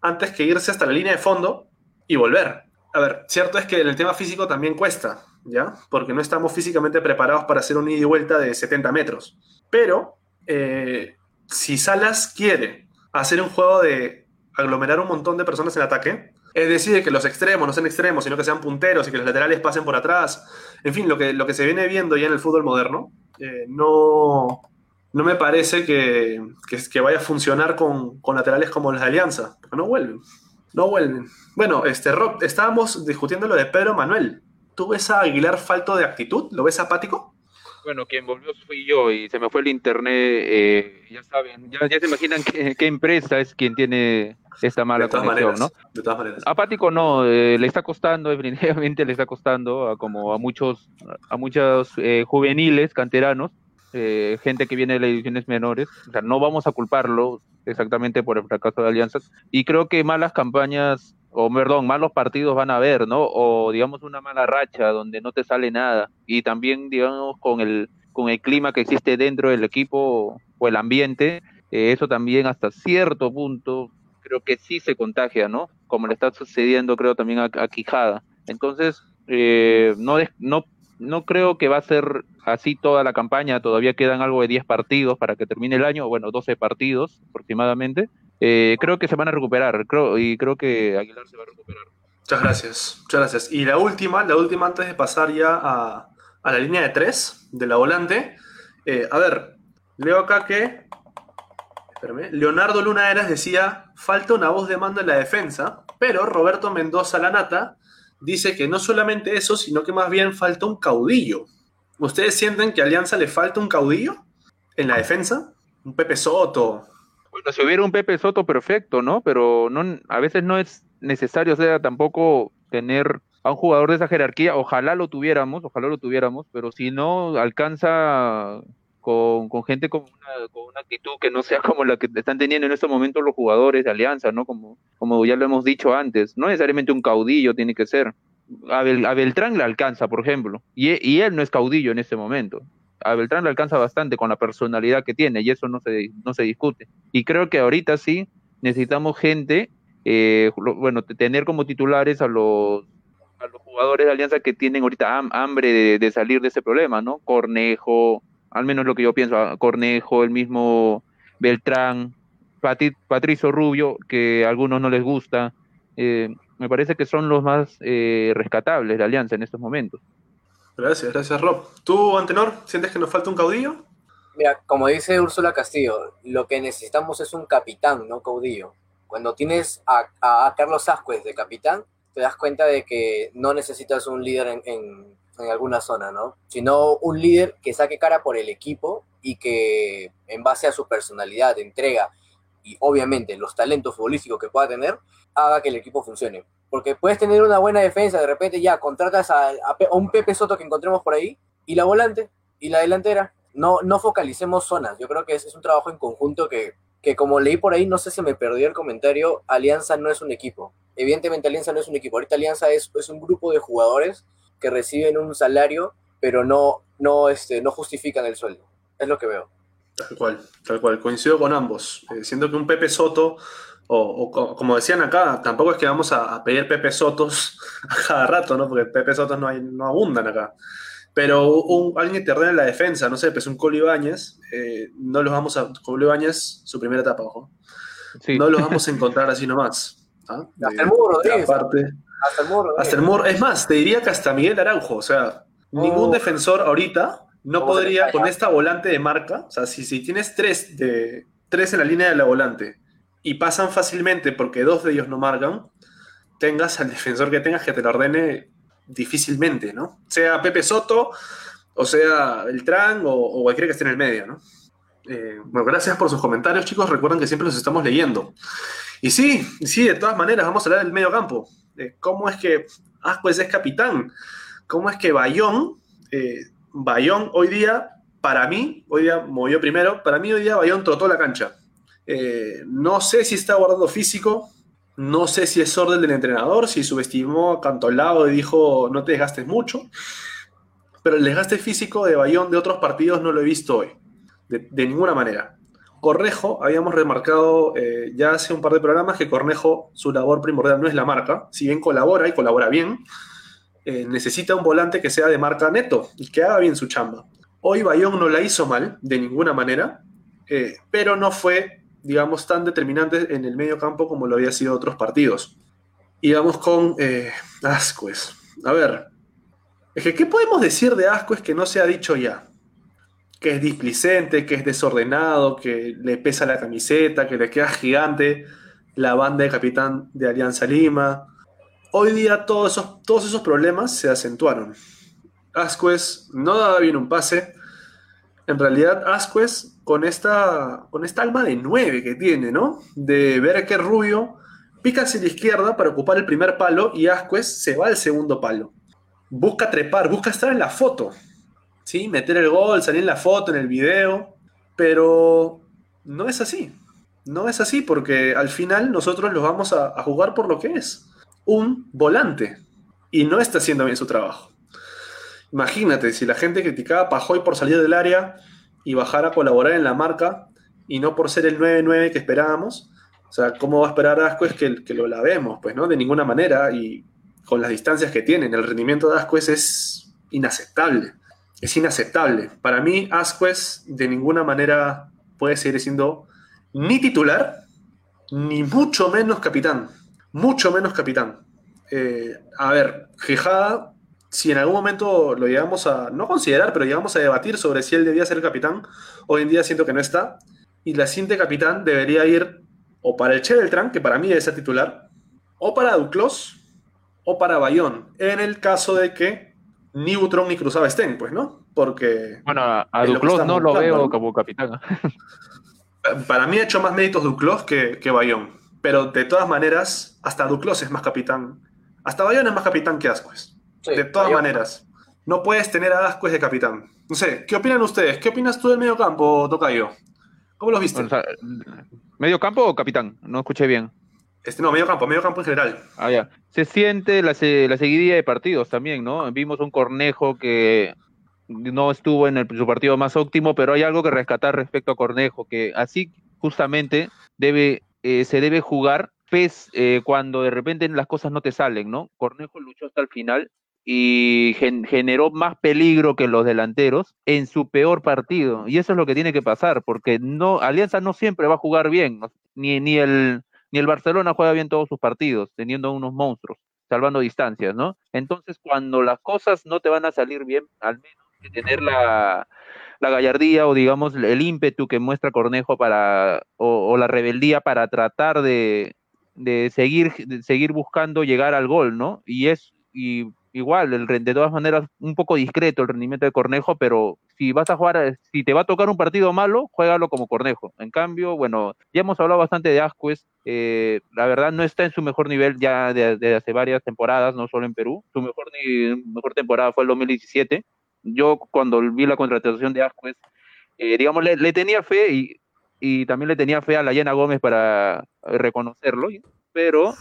antes que irse hasta la línea de fondo y volver. A ver, cierto es que el tema físico también cuesta, ¿ya? Porque no estamos físicamente preparados para hacer un ida y vuelta de 70 metros. Pero eh, si Salas quiere hacer un juego de aglomerar un montón de personas en ataque, es decir, que los extremos no sean extremos, sino que sean punteros y que los laterales pasen por atrás, en fin, lo que, lo que se viene viendo ya en el fútbol moderno, eh, no, no me parece que, que, vaya a funcionar con, laterales como los de Alianza, porque no vuelven. No vuelven. Bueno, este Rob, estábamos discutiendo lo de Pedro Manuel. ¿Tú ves a Aguilar falto de actitud? ¿Lo ves apático? Bueno, quien volvió fui yo y se me fue el internet. Eh, ya saben, ya, se imaginan qué, empresa es quien tiene esta mala conexión, ¿no? De todas maneras. Apático no, eh, le está costando, [laughs] definitivamente le está costando a como a muchos, a muchos eh, juveniles canteranos eh, gente que viene de las ediciones menores. O sea, no vamos a culparlo exactamente por el fracaso de alianzas. Y creo que malas campañas, o perdón, malos partidos van a haber, ¿no? O digamos una mala racha donde no te sale nada. Y también, digamos, con el, con el clima que existe dentro del equipo o el ambiente, eh, eso también hasta cierto punto creo que sí se contagia, ¿no? Como le está sucediendo, creo, también a, Quijada. Entonces, eh, no, no no creo que va a ser así toda la campaña, todavía quedan algo de 10 partidos para que termine el año, bueno, 12 partidos aproximadamente. Eh, creo que se van a recuperar creo, y creo que Aguilar se va a recuperar. Muchas gracias, muchas gracias. Y la última, la última antes de pasar ya a, la línea de 3 de la volante. Eh, a ver, leo acá que Leonardo Luna Eras decía, falta una voz de mando en la defensa, pero Roberto Mendoza Lanata dice que no solamente eso, sino que más bien falta un caudillo. ¿Ustedes sienten que a Alianza le falta un caudillo en la defensa? Un Pepe Soto. Bueno, si hubiera un Pepe Soto, perfecto, ¿no? Pero no, a veces no es necesario, o sea, tampoco tener a un jugador de esa jerarquía. Ojalá lo tuviéramos, ojalá lo tuviéramos, pero si no alcanza con, gente con una, con una, actitud que no sea [laughs] como la que están teniendo en estos momentos los jugadores de Alianza, ¿no? Como, como ya lo hemos dicho antes, no necesariamente un caudillo tiene que ser. A, Beltrán le alcanza, por ejemplo, y, y, él no es caudillo en este momento. A Beltrán le alcanza bastante con la personalidad que tiene y eso no se, no se discute. Y creo que ahorita sí necesitamos gente, eh, bueno, tener como titulares a los a los jugadores de Alianza que tienen ahorita hambre de, salir de ese problema, ¿no? Cornejo, al menos lo que yo pienso, Cornejo, el mismo Beltrán, Patricio Rubio, que a algunos no les gusta, eh, me parece que son los más eh, rescatables de Alianza en estos momentos. Gracias, gracias Rob. ¿Tú, Antenor, sientes que nos falta un caudillo? Mira, como dice Úrsula Castillo, lo que necesitamos es un capitán, no caudillo. Cuando tienes a, Carlos Ascuez de capitán, te das cuenta de que no necesitas un líder en en alguna zona, ¿no? Sino un líder que saque cara por el equipo y que en base a su personalidad, entrega y obviamente los talentos futbolísticos que pueda tener, haga que el equipo funcione. Porque puedes tener una buena defensa, de repente ya contratas a, un Pepe Soto que encontremos por ahí, y la volante, y la delantera. No, no focalicemos zonas. Yo creo que es un trabajo en conjunto que, que como leí por ahí, no sé si me perdió el comentario, Alianza no es un equipo. Evidentemente Alianza no es un equipo. Ahorita Alianza es, es un grupo de jugadores que reciben un salario, pero no, no, este, no justifican el sueldo. Es lo que veo. Tal cual, tal cual. Coincido con ambos. Eh, siento que un Pepe Soto O, como decían acá, tampoco es que vamos a, pedir Pepe Sotos [laughs] a cada rato, ¿no? Porque Pepe Sotos no, hay, no abundan acá. Pero un, alguien que te ordene la defensa, no sé, pues un Colo Ibáñez, eh, no los vamos a. Colo Ibáñez, su primera etapa, ojo. No los vamos a encontrar así nomás. ¿ah? Hasta el muro, Aparte, hasta el. Hasta el muro. Es más, te diría que hasta Miguel Araujo. O sea, ningún oh. defensor ahorita no podría, con esta volante de marca, o sea, si, si tienes tres, de, tres en la línea de la volante y pasan fácilmente porque dos de ellos no marcan, tengas al defensor que tengas que te lo ordene difícilmente, ¿no? Sea Pepe Soto, o sea Beltrán, o, o cualquiera que esté en el medio, ¿no? Eh, bueno, gracias por sus comentarios, chicos. Recuerden que siempre los estamos leyendo. Y sí, sí, de todas maneras, vamos a hablar del medio campo. ¿Cómo es que Ascuez es capitán? ¿Cómo es que Bayón, eh, Bayón hoy día, para mí, hoy día movió primero, para mí hoy día Bayón trotó la cancha. Eh, no sé si está guardando físico, no sé si es orden del entrenador, si subestimó a Cantolao y dijo no te desgastes mucho, pero el desgaste físico de Bayón de otros partidos no lo he visto hoy, de, ninguna manera. Cornejo, habíamos remarcado eh, ya hace un par de programas que Cornejo, su labor primordial no es la marca, si bien colabora y colabora bien, eh, necesita un volante que sea de marca neto y que haga bien su chamba. Hoy Bayón no la hizo mal, de ninguna manera, eh, pero no fue digamos, tan determinante en el medio campo como lo había sido otros partidos. Y vamos con Ascuez. A ver, es que, ¿qué podemos decir de Ascuez que no se ha dicho ya? Que es displicente, que es desordenado, que le pesa la camiseta, que le queda gigante la banda de capitán de Alianza Lima. Hoy día todos esos, todos esos problemas se acentuaron. Ascuez no daba bien un pase. En realidad, Ascuez con esta, con esta alma de nueve que tiene, ¿no? De ver que Rubio pica hacia la izquierda para ocupar el primer palo y Ascuez se va al segundo palo. Busca trepar, busca estar en la foto, ¿sí? Meter el gol, salir en la foto, en el video, pero no es así. No es así porque al final nosotros los vamos a, jugar por lo que es, un volante. Y no está haciendo bien su trabajo. Imagínate, si la gente criticaba a Pajoy por salir del área, y bajar a colaborar en la marca y no por ser el 9-9 que esperábamos. O sea, ¿cómo va a esperar Ascuez que, que lo lavemos? Pues no, de ninguna manera y con las distancias que tienen. El rendimiento de Ascuez es inaceptable. Es inaceptable. Para mí, Ascuez de ninguna manera puede seguir siendo ni titular, ni mucho menos capitán. Mucho menos capitán. Eh, a ver, Gijada si en algún momento lo llegamos a, no considerar, pero llegamos a debatir sobre si él debía ser capitán, hoy en día siento que no está, y la siguiente capitán debería ir o para el Che Beltrán, que para mí debe ser titular, o para Duclos, o para Bayón, en el caso de que ni Butrón ni Cruzaba estén, pues, ¿no? Porque... Bueno, a, Duclos no lo veo como capitán. Para mí ha hecho más méritos Duclos que, que Bayón, pero de todas maneras, hasta Duclos es más capitán, hasta Bayón es más capitán que Ascuez de todas maneras. No puedes tener a Ascuez de capitán. No sé, ¿qué opinan ustedes? ¿Qué opinas tú del medio campo, Tocayo? ¿Cómo los viste? ¿Medio campo o capitán? No escuché bien. Este, no, medio campo, medio campo en general. Ah. Se siente la, la seguidilla de partidos también, ¿no? Vimos un Cornejo que no estuvo en su partido más óptimo, pero hay algo que rescatar respecto a Cornejo, que así justamente debe, eh, se debe jugar pes, eh, cuando de repente las cosas no te salen, ¿no? Cornejo luchó hasta el final y generó más peligro que los delanteros en su peor partido. Y eso es lo que tiene que pasar, porque no, Alianza no siempre va a jugar bien, ni, ni, el, ni el Barcelona juega bien todos sus partidos, teniendo unos monstruos, salvando distancias, ¿no? Entonces, cuando las cosas no te van a salir bien, al menos que tener la, la gallardía o digamos el ímpetu que muestra Cornejo para, o, la rebeldía para tratar de, de seguir, de seguir buscando llegar al gol, ¿no? Y es, y igual, el, de todas maneras, un poco discreto el rendimiento de Cornejo, pero si vas a jugar, eh, si te va a tocar un partido malo, juégalo como Cornejo. En cambio, bueno, ya hemos hablado bastante de Ascuez, eh, la verdad no está en su mejor nivel ya de, hace varias temporadas, no solo en Perú. Su mejor, mejor temporada fue el 2017. Yo cuando vi la contratación de Ascuez, eh, digamos, le, tenía fe y, y también le tenía fe a la Llena Gómez para reconocerlo, pero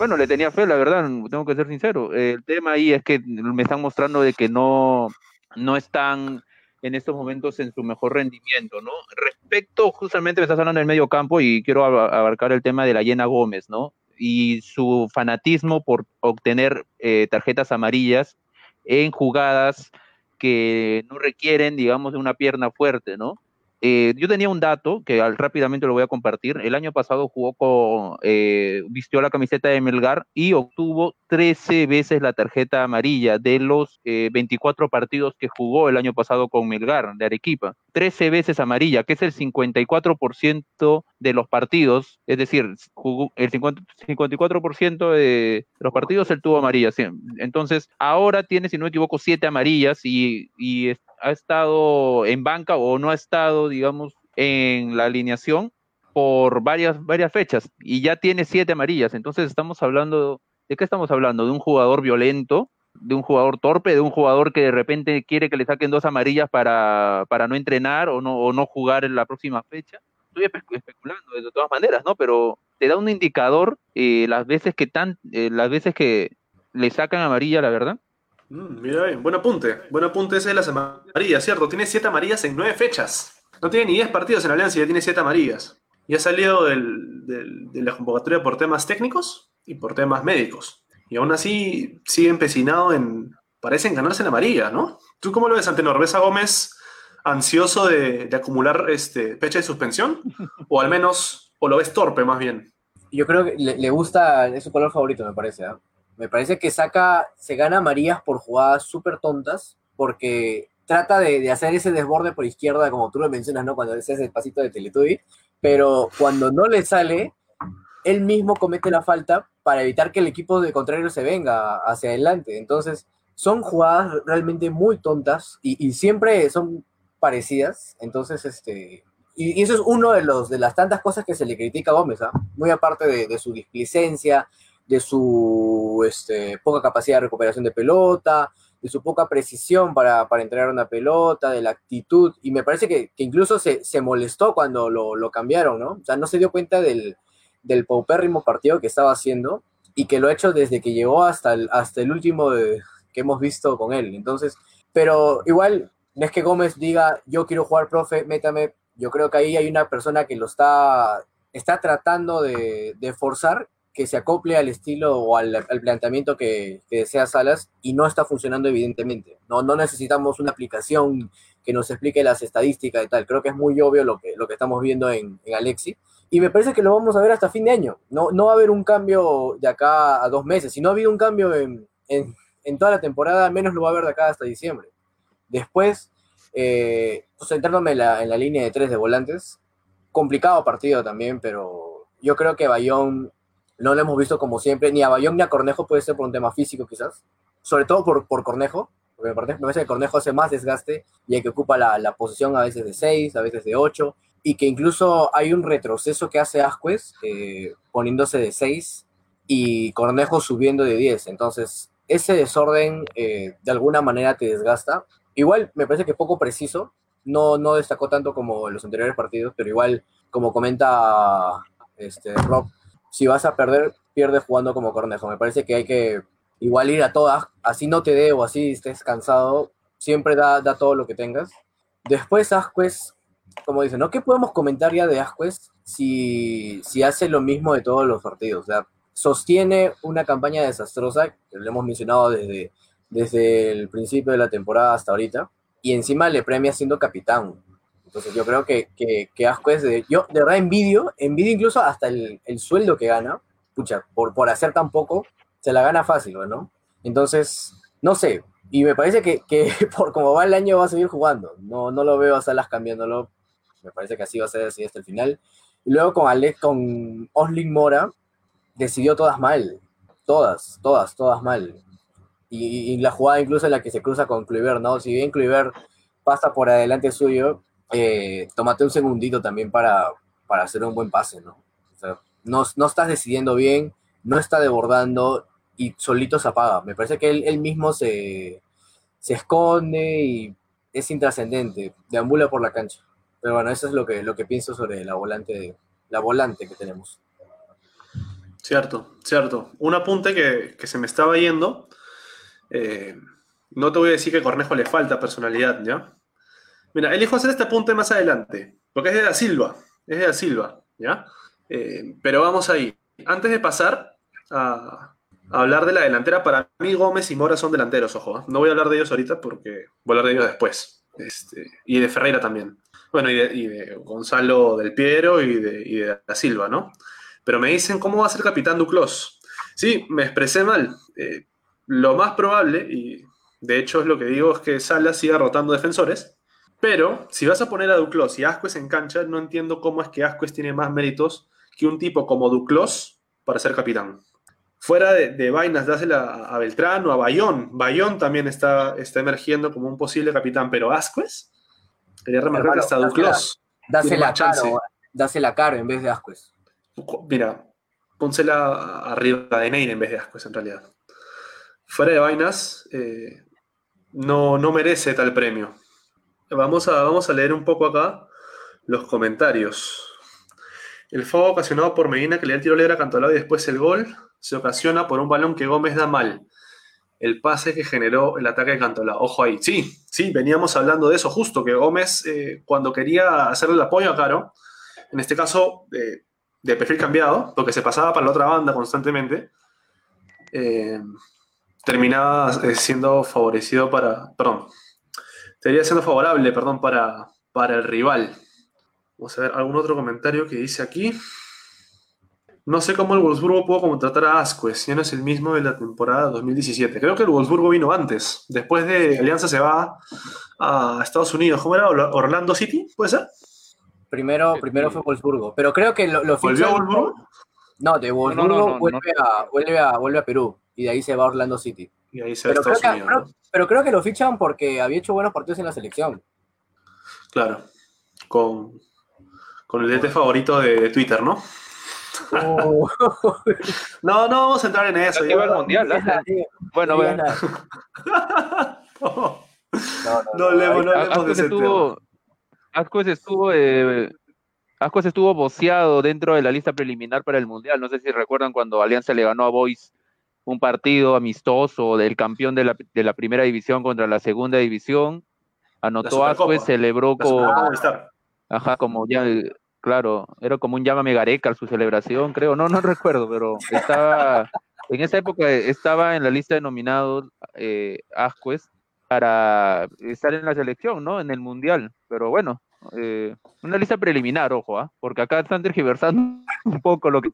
bueno, le tenía fe, la verdad, tengo que ser sincero. El tema ahí es que me están mostrando de que no, no están en estos momentos en su mejor rendimiento, ¿no? Respecto, justamente me estás hablando del medio campo y quiero abarcar el tema de la Llena Gómez, ¿no? Y su fanatismo por obtener eh, tarjetas amarillas en jugadas que no requieren, digamos, de una pierna fuerte, ¿no? Eh, yo tenía un dato que rápidamente lo voy a compartir. El año pasado jugó con, eh, vistió la camiseta de Melgar y obtuvo 13 veces la tarjeta amarilla de los 24 eh, partidos que jugó el año pasado con Melgar de Arequipa. 13 veces amarilla, que es el 54% de los partidos, es decir, el 54% de los partidos él tuvo amarilla. Entonces, ahora tiene, si no me equivoco, 7 amarillas y, y ha estado en banca o no ha estado, digamos, en la alineación por varias, varias fechas y ya tiene siete amarillas. Entonces estamos hablando, ¿de qué estamos hablando? De un jugador violento, de un jugador torpe, de un jugador que de repente quiere que le saquen dos amarillas para, para no entrenar o no, o no jugar en la próxima fecha. Estoy especulando de todas maneras, ¿no? Pero te da un indicador eh, las veces que tan, eh, las veces que le sacan amarilla, la verdad, Mm, mira bien, buen apunte. Buen apunte ese de las amarillas, ¿cierto? Tiene siete amarillas en nueve fechas. No tiene ni diez partidos en Alianza ya tiene siete amarillas. Y ha salido de la convocatoria por temas técnicos y por temas médicos. Y aún así sigue empecinado en. Parecen ganarse la amarilla, ¿no? ¿Tú cómo lo ves, Antenor? ¿Ves a Gómez ansioso de, acumular este, fecha de suspensión? ¿O al menos, o lo ves torpe más bien? Yo creo que le, gusta, es su color favorito, me parece. ¿eh? Me parece que saca, se gana Marías por jugadas súper tontas, porque trata de, hacer ese desborde por izquierda, como tú lo mencionas, ¿no? Cuando haces el pasito de Teletubby, pero cuando no le sale, él mismo comete la falta para evitar que el equipo de contrario se venga hacia adelante. Entonces, son jugadas realmente muy tontas y, siempre son parecidas. Entonces, este, y, eso es uno de los de las tantas cosas que se le critica a Gómez, ¿ah? Muy aparte de, su displicencia, de su este, poca capacidad de recuperación de pelota, de su poca precisión para, para entregar una pelota, de la actitud, y me parece que, incluso se, molestó cuando lo, cambiaron, ¿no? O sea, no se dio cuenta del, del paupérrimo partido que estaba haciendo y que lo ha hecho desde que llegó hasta el, hasta el último que hemos visto con él. Entonces, pero igual, no es que Gómez diga, yo quiero jugar, profe, métame. Yo creo que ahí hay una persona que lo está, está tratando de, de forzar que se acople al estilo o al, planteamiento que, desea Salas y no está funcionando evidentemente. No, no necesitamos una aplicación que nos explique las estadísticas y tal. Creo que es muy obvio lo que, lo que estamos viendo en, en Alexi. Y me parece que lo vamos a ver hasta fin de año. No, no va a haber un cambio de acá a dos meses. Si no ha habido un cambio en, en, toda la temporada, al menos lo va a haber de acá hasta diciembre. Después, eh, centrándome en la, en la línea de tres de volantes, complicado partido también, pero yo creo que Bayón no lo hemos visto como siempre, ni a Bayón ni a Cornejo, puede ser por un tema físico quizás, sobre todo por, por Cornejo, porque me parece que Cornejo hace más desgaste y hay que ocupa la, la posición a veces de 6, a veces de 8, y que incluso hay un retroceso que hace Ascuez eh, poniéndose de 6 y Cornejo subiendo de 10. Entonces, ese desorden eh, de alguna manera te desgasta. Igual me parece que poco preciso, no, no destacó tanto como en los anteriores partidos, pero igual, como comenta este, Rob, si vas a perder, pierdes jugando como Cornejo. Me parece que hay que igual ir a todas, así no te dé o así estés cansado, siempre da, da todo lo que tengas. Después Asquez, como dicen, ¿no? ¿Qué podemos comentar ya de Asquez si, si hace lo mismo de todos los partidos? O sea, sostiene una campaña desastrosa, que lo hemos mencionado desde, desde el principio de la temporada hasta ahorita, y encima le premia siendo capitán. Entonces yo creo que, que, es de... Yo de verdad envidio, envidio incluso hasta el, sueldo que gana, pucha, por, por hacer tan poco, se la gana fácil, ¿no? Entonces, no sé, y me parece que, [laughs] por como va el año va a seguir jugando, no, no lo veo a Salas cambiándolo, me parece que así va a ser así hasta el final. Y luego con Alex, con Osling Mora, decidió todas mal, todas, todas, todas mal. Y, la jugada incluso en la que se cruza con Kluivert, ¿no? Si bien Kluivert pasa por adelante suyo, eh, tómate un segundito también para, para hacer un buen pase, ¿no? no, no, estás decidiendo bien, no está desbordando y solito se apaga. Me parece que él, mismo se, se, esconde y es intrascendente, deambula por la cancha. Pero bueno, eso es lo que, lo que pienso sobre la volante, la volante que tenemos. Cierto, cierto. Un apunte que, que se me estaba yendo. Eh, no te voy a decir que a Cornejo le falta personalidad, ¿ya? Mira, elijo hacer este apunte más adelante, porque es de Da Silva, es de Da Silva, ¿ya? Eh, pero vamos ahí. Antes de pasar a, hablar de la delantera, para mí Gómez y Mora son delanteros, ojo. ¿eh? No voy a hablar de ellos ahorita porque voy a hablar de ellos después. Este, y de Ferreira también. Bueno, y de, Gonzalo del Piero y de, y de Silva, ¿no? Pero me dicen cómo va a ser capitán Duclos. Sí, me expresé mal. Eh, lo más probable, y de hecho es lo que digo, es que Salas siga rotando defensores. Pero si vas a poner a Duclos y Ascuez en cancha, no entiendo cómo es que Ascuez tiene más méritos que un tipo como Duclos para ser capitán. Fuera de, de vainas, dásela a, a Beltrán o a Bayón. Bayón también está, está emergiendo como un posible capitán, pero Ascuez, quería remarcar que hasta dásela- Duclos. Dásela caro, dásela caro en vez de Ascuez. Mira, pónsela arriba de Neire en vez de Ascuez en realidad. Fuera de vainas, eh, no, no merece tal premio. Vamos a, vamos a leer un poco acá los comentarios. El fuego ocasionado por Medina que le da el tiro libre a Cantolao y después el gol se ocasiona por un balón que Gómez da mal. El pase que generó el ataque de Cantolao. Ojo ahí. Sí, sí, veníamos hablando de eso justo, que Gómez eh, cuando quería hacerle el apoyo a Caro, en este caso eh, de perfil cambiado, porque se pasaba para la otra banda constantemente, eh, terminaba siendo favorecido para, perdón, estaría siendo favorable, perdón, para, para el rival. Vamos a ver algún otro comentario que dice aquí. No sé cómo el Wolfsburgo pudo contratar a Asquez, ya no es el mismo de la temporada 2017. Creo que el Wolfsburgo vino antes. Después de Alianza se va a Estados Unidos. ¿Cómo era? ¿Orlando City? ¿Puede ser? Primero, Sí. primero fue Wolfsburgo, pero creo que lo, lo ¿Volvió a Wolfsburgo? No, de Wolfsburgo no, no, vuelve, A, vuelve, a, vuelve a Perú y de ahí se va a Orlando City. Y ahí se va a Pero creo, Estados que, Unidos. creo- pero creo que lo fichan porque había hecho buenos partidos en la selección. Claro. Con, con el DT favorito de, de Twitter, ¿no? [laughs] No, no vamos a entrar en eso. Ya- al mundial, ¿ah? Bueno, [laughs] no, bueno. no, no, no hablemos, no A- hablemos de ese estuvo, Ascuez estuvo, eh, Ascuez estuvo boceado dentro de la lista preliminar para el Mundial. No sé si recuerdan cuando Alianza le ganó a Boys un partido amistoso del campeón de la, de la primera división contra la segunda división. Anotó. Ascuez, celebró con, ajá, como ya, eh, claro, era como un llámame Gareca su celebración, creo. No, no [laughs] recuerdo, pero estaba, en esa época estaba en la lista de nominados eh, Ascuez para estar en la selección, ¿no? En el mundial. Pero bueno, eh, una lista preliminar, ojo, ¿ah? Porque acá están tergiversando [laughs] un poco lo que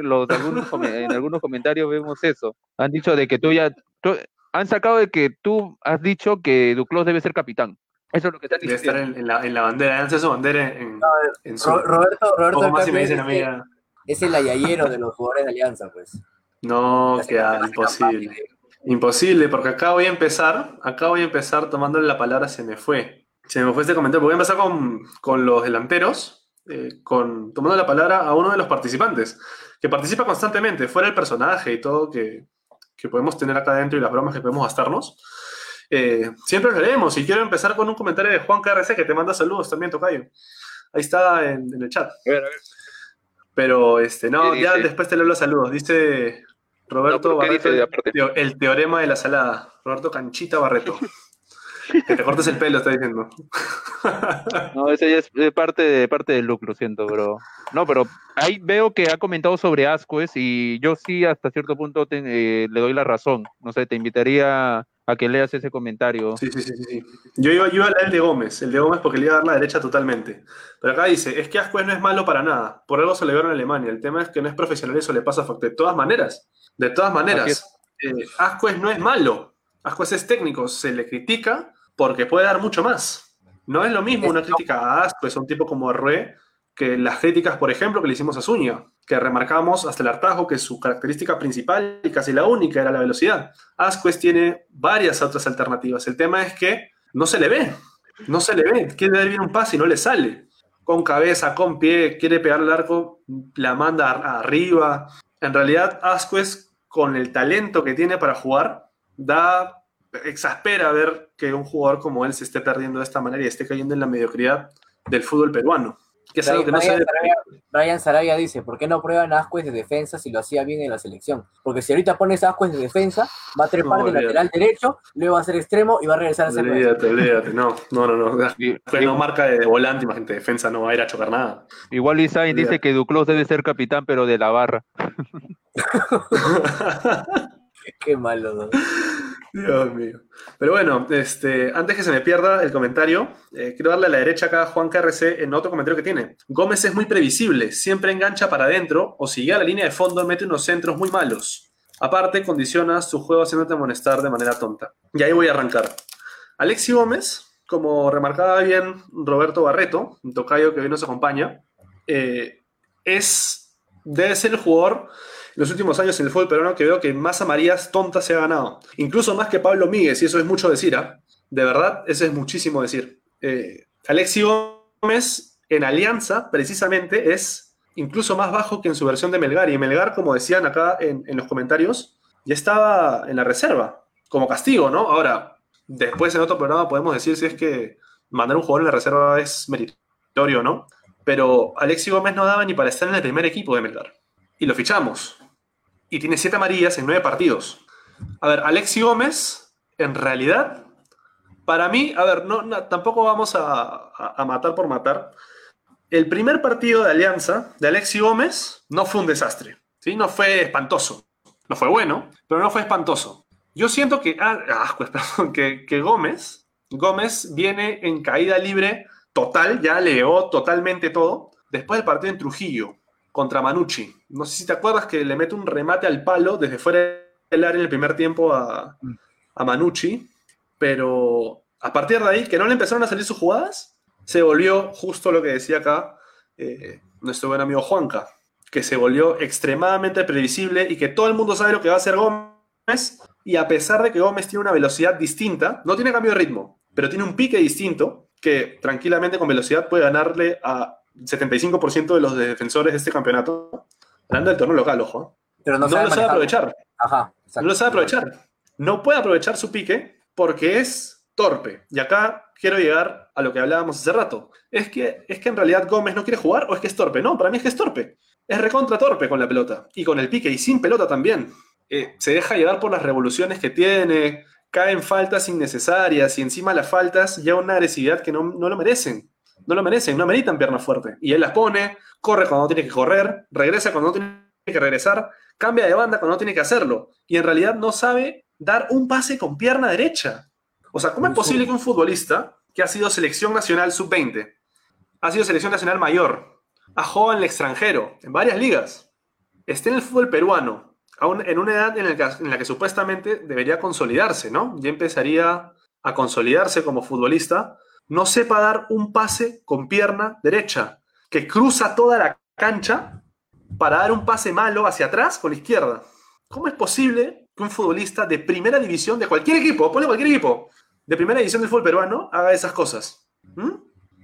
los algunos en algunos comentarios vemos eso. Han dicho de que tú ya tú- han sacado de que tú has dicho que Duclos debe ser capitán. Eso es lo que están Debe diciendo. estar en, en la, en la bandera. Lance su bandera en, en su. Ro- Roberto, Roberto más si me dicen es, es el ayayero de los jugadores de Alianza, pues. No, Hace- que hace imposible. campaña. Imposible, porque acá voy a empezar, acá voy a empezar tomándole la palabra, se me fue. Se me fue este comentario. Voy a empezar con, con los delanteros, eh, con, tomando la palabra a uno de los participantes, que participa constantemente, fuera el personaje y todo que, que podemos tener acá adentro y las bromas que podemos gastarnos. Eh, siempre lo leemos y quiero empezar con un comentario de Juan KRC que te manda saludos también, Tocayo. Ahí está en, en el chat. A ver, a ver. Pero este, no, ¿Qué ya después te leo los saludos. Dice Roberto No, pero ¿qué Barreto, dice el, teorema de la salada. Roberto Canchita Barreto. [laughs] que te cortes el pelo, está diciendo. No, ese ya es parte, de, parte del look, lo siento, pero... No, pero ahí veo que ha comentado sobre Ascuez y yo sí hasta cierto punto te- eh, le doy la razón. No sé, te invitaría a que leas ese comentario. Sí, sí, sí, sí. Yo iba, yo iba a leer el de Gómez, el de Gómez porque le iba a dar la derecha totalmente. Pero acá dice, es que Ascuez no es malo para nada. Por algo se le vieron en Alemania. El tema es que no es profesional y eso le pasa factura. De todas maneras, de todas maneras, es. eh, Ascuez no es malo. Ascuez es técnico, se le critica porque puede dar mucho más. No es lo mismo una crítica a Ascuez, a un tipo como Rue, que las críticas, por ejemplo, que le hicimos a Zúñiga, que remarcamos hasta el hartazgo que su característica principal y casi la única era la velocidad. Asquez tiene varias otras alternativas. El tema es que no se le ve, no se le ve. Quiere dar bien un pase y no le sale. Con cabeza, con pie, quiere pegar al arco, la manda arriba. En realidad, Asquez, con el talento que tiene para jugar, da exaspera ver que un jugador como él se esté perdiendo de esta manera y esté cayendo en la mediocridad del fútbol peruano. Que es algo que no se Brian, debe- Sarabia, Brian Sarabia dice, ¿por qué no prueban a Ascuez de defensa si lo hacía bien en la selección? Porque si ahorita pones a Ascuez de defensa, va a trepar No, de lateral derecho, luego va a ser extremo y va a regresar a ser. Olvídate, olvídate. No, no, no. no. [laughs] Y- no marca de volante, imagínate, defensa no va a ir a chocar nada. Igual Isaín dice que Duclos debe ser capitán, pero de la barra. [laughs] Qué malo. ¿no? [laughs] Dios mío. Pero bueno, este, antes que se me pierda el comentario, eh, quiero darle a la derecha acá a Juan KRC en otro comentario que tiene. Gómez es muy previsible, siempre engancha para adentro o si llega a la línea de fondo mete unos centros muy malos. Aparte, condiciona su juego haciéndote amonestar de manera tonta. Y ahí voy a arrancar. Alexi Gómez, como remarcaba bien Roberto Barreto, un tocayo que hoy nos acompaña, eh, es, debe ser el jugador los últimos años en el fútbol peruano que veo que más amarillas tontas se ha ganado. Incluso más que Pablo Míguez, y eso es mucho decir, ¿ah? De verdad, eso es muchísimo decir. Eh, Alexi Gómez en Alianza, precisamente, es incluso más bajo que en su versión de Melgar. Y Melgar, como decían acá en, en los comentarios, ya estaba en la reserva, como castigo, ¿no? Ahora, después en otro programa podemos decir si es que mandar un jugador en la reserva es meritorio, ¿no? Pero Alexi Gómez no daba ni para estar en el primer equipo de Melgar. Y lo fichamos. Y tiene siete amarillas en nueve partidos. A ver, Alexi Gómez, en realidad, para mí, a ver, no, tampoco vamos a, matar por matar. El primer partido de Alianza de Alexi Gómez no fue un desastre. ¿sí? No fue espantoso. No fue bueno, pero no fue espantoso. Yo siento que, ah, ah, [laughs] que, que Gómez, Gómez viene en caída libre total, ya leó totalmente todo, después del partido en Trujillo contra Manucci. No sé si te acuerdas que le mete un remate al palo desde fuera del área en el primer tiempo a, a Manucci, pero a partir de ahí, que no le empezaron a salir sus jugadas, se volvió justo lo que decía acá eh, nuestro buen amigo Juanca, que se volvió extremadamente previsible y que todo el mundo sabe lo que va a hacer Gómez, y a pesar de que Gómez tiene una velocidad distinta, no tiene cambio de ritmo, pero tiene un pique distinto que tranquilamente con velocidad puede ganarle a 75% de los defensores de este campeonato, hablando del torneo local, ojo. Pero no, No, lo sabe aprovechar. Ajá. No lo sabe aprovechar. No puede aprovechar su pique porque es torpe. Y acá quiero llegar a lo que hablábamos hace rato. Es que, es que en realidad Gómez no quiere jugar o es que es torpe. No, para mí es que es torpe. Es recontra torpe con la pelota. Y con el pique y sin pelota también. Eh, se deja llevar por las revoluciones que tiene. Caen faltas innecesarias y encima las faltas lleva una agresividad que no, no lo merecen. No lo merecen, no meritan pierna fuerte. Y él las pone, corre cuando no tiene que correr, regresa cuando no tiene que regresar, cambia de banda cuando no tiene que hacerlo. Y en realidad no sabe dar un pase con pierna derecha. O sea, ¿cómo es posible que un futbolista que ha sido selección nacional sub-20, ha sido selección nacional mayor, ha jugado en el extranjero, en varias ligas, esté en el fútbol peruano, aún en una edad en que, en la que supuestamente debería consolidarse, ¿no? Ya empezaría a consolidarse como futbolista, no sepa dar un pase con pierna derecha, que cruza toda la cancha para dar un pase malo hacia atrás con la izquierda. ¿Cómo es posible que un futbolista de primera división, de cualquier equipo, ponle cualquier equipo, de primera división del fútbol peruano, haga esas cosas? ¿Mm?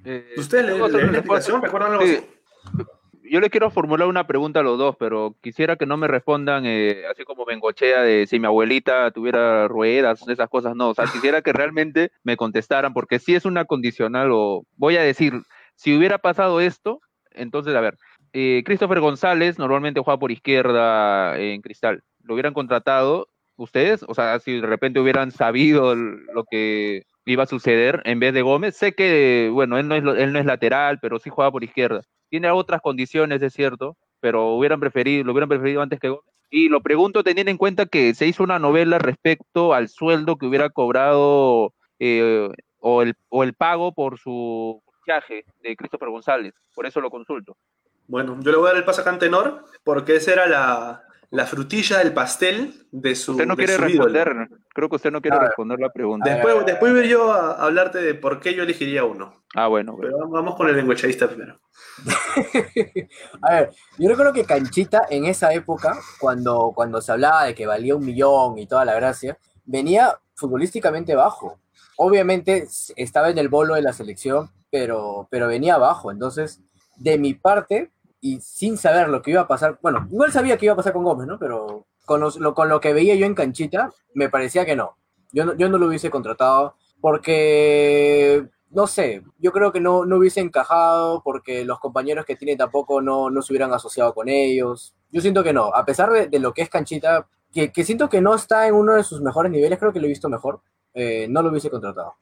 Eh, ¿Ustedes le, ¿puedo le la explicación? ¿Recuerdan algo Sí. así? Yo le quiero formular una pregunta a los dos, pero quisiera que no me respondan eh, así como Bengochea de si mi abuelita tuviera ruedas, esas cosas, no. O sea, quisiera que realmente me contestaran, porque si es una condicional o voy a decir, si hubiera pasado esto, entonces, a ver, eh, Christopher González normalmente juega por izquierda en Cristal. ¿Lo hubieran contratado ustedes? O sea, si de repente hubieran sabido lo que iba a suceder en vez de Gómez. Sé que, bueno, él no es, él no es lateral, pero sí juega por izquierda tiene otras condiciones, es cierto, pero hubieran preferido, lo hubieran preferido antes que Gómez. Y lo pregunto teniendo en cuenta que se hizo una novela respecto al sueldo que hubiera cobrado eh, o, el, o el pago por su fichaje de Christopher González. Por eso lo consulto. Bueno, yo le voy a dar el paso a Cantenor porque esa era la, la frutilla del pastel de su Usted no quiere su ídolo. responder, creo que usted no quiere responder la pregunta. A ver. Después, después voy yo a hablarte de por qué yo elegiría uno. Ah, bueno, bueno. Pero vamos con el lenguacheísta primero. [laughs] A ver, yo recuerdo que Canchita en esa época, cuando, cuando se hablaba de que valía un millón y toda la gracia, venía futbolísticamente bajo. Obviamente estaba en el bolo de la selección, pero, pero venía bajo. Entonces, de mi parte, y sin saber lo que iba a pasar, bueno, igual sabía que iba a pasar con Gómez, ¿no? Pero con, los- lo, con lo que veía yo en Canchita, me parecía que no. Yo no, yo no lo hubiese contratado porque no sé, yo creo que no, no hubiese encajado porque los compañeros que tiene tampoco no, no se hubieran asociado con ellos. Yo siento que no, a pesar de, de lo que es Canchita, que, que, siento que no está en uno de sus mejores niveles, creo que lo he visto mejor, eh, no lo hubiese contratado.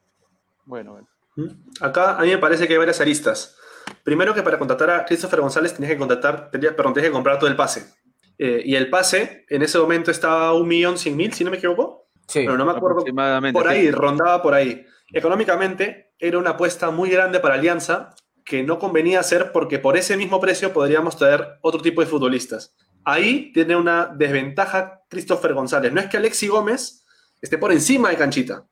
Bueno, bueno. Acá a mí me parece que hay varias aristas. Primero que para contratar a Christopher González tenías que contratar, tenías, perdón, tenías que comprar todo el pase. Eh, y el pase en ese momento estaba a un millón cien mil, si no me equivoco. Sí, Pero no me acuerdo. Por ahí, sí. rondaba por ahí. Económicamente era una apuesta muy grande para Alianza que no convenía hacer porque por ese mismo precio podríamos traer otro tipo de futbolistas. Ahí tiene una desventaja Christopher González. No es que Alexi Gómez esté por encima de Canchita,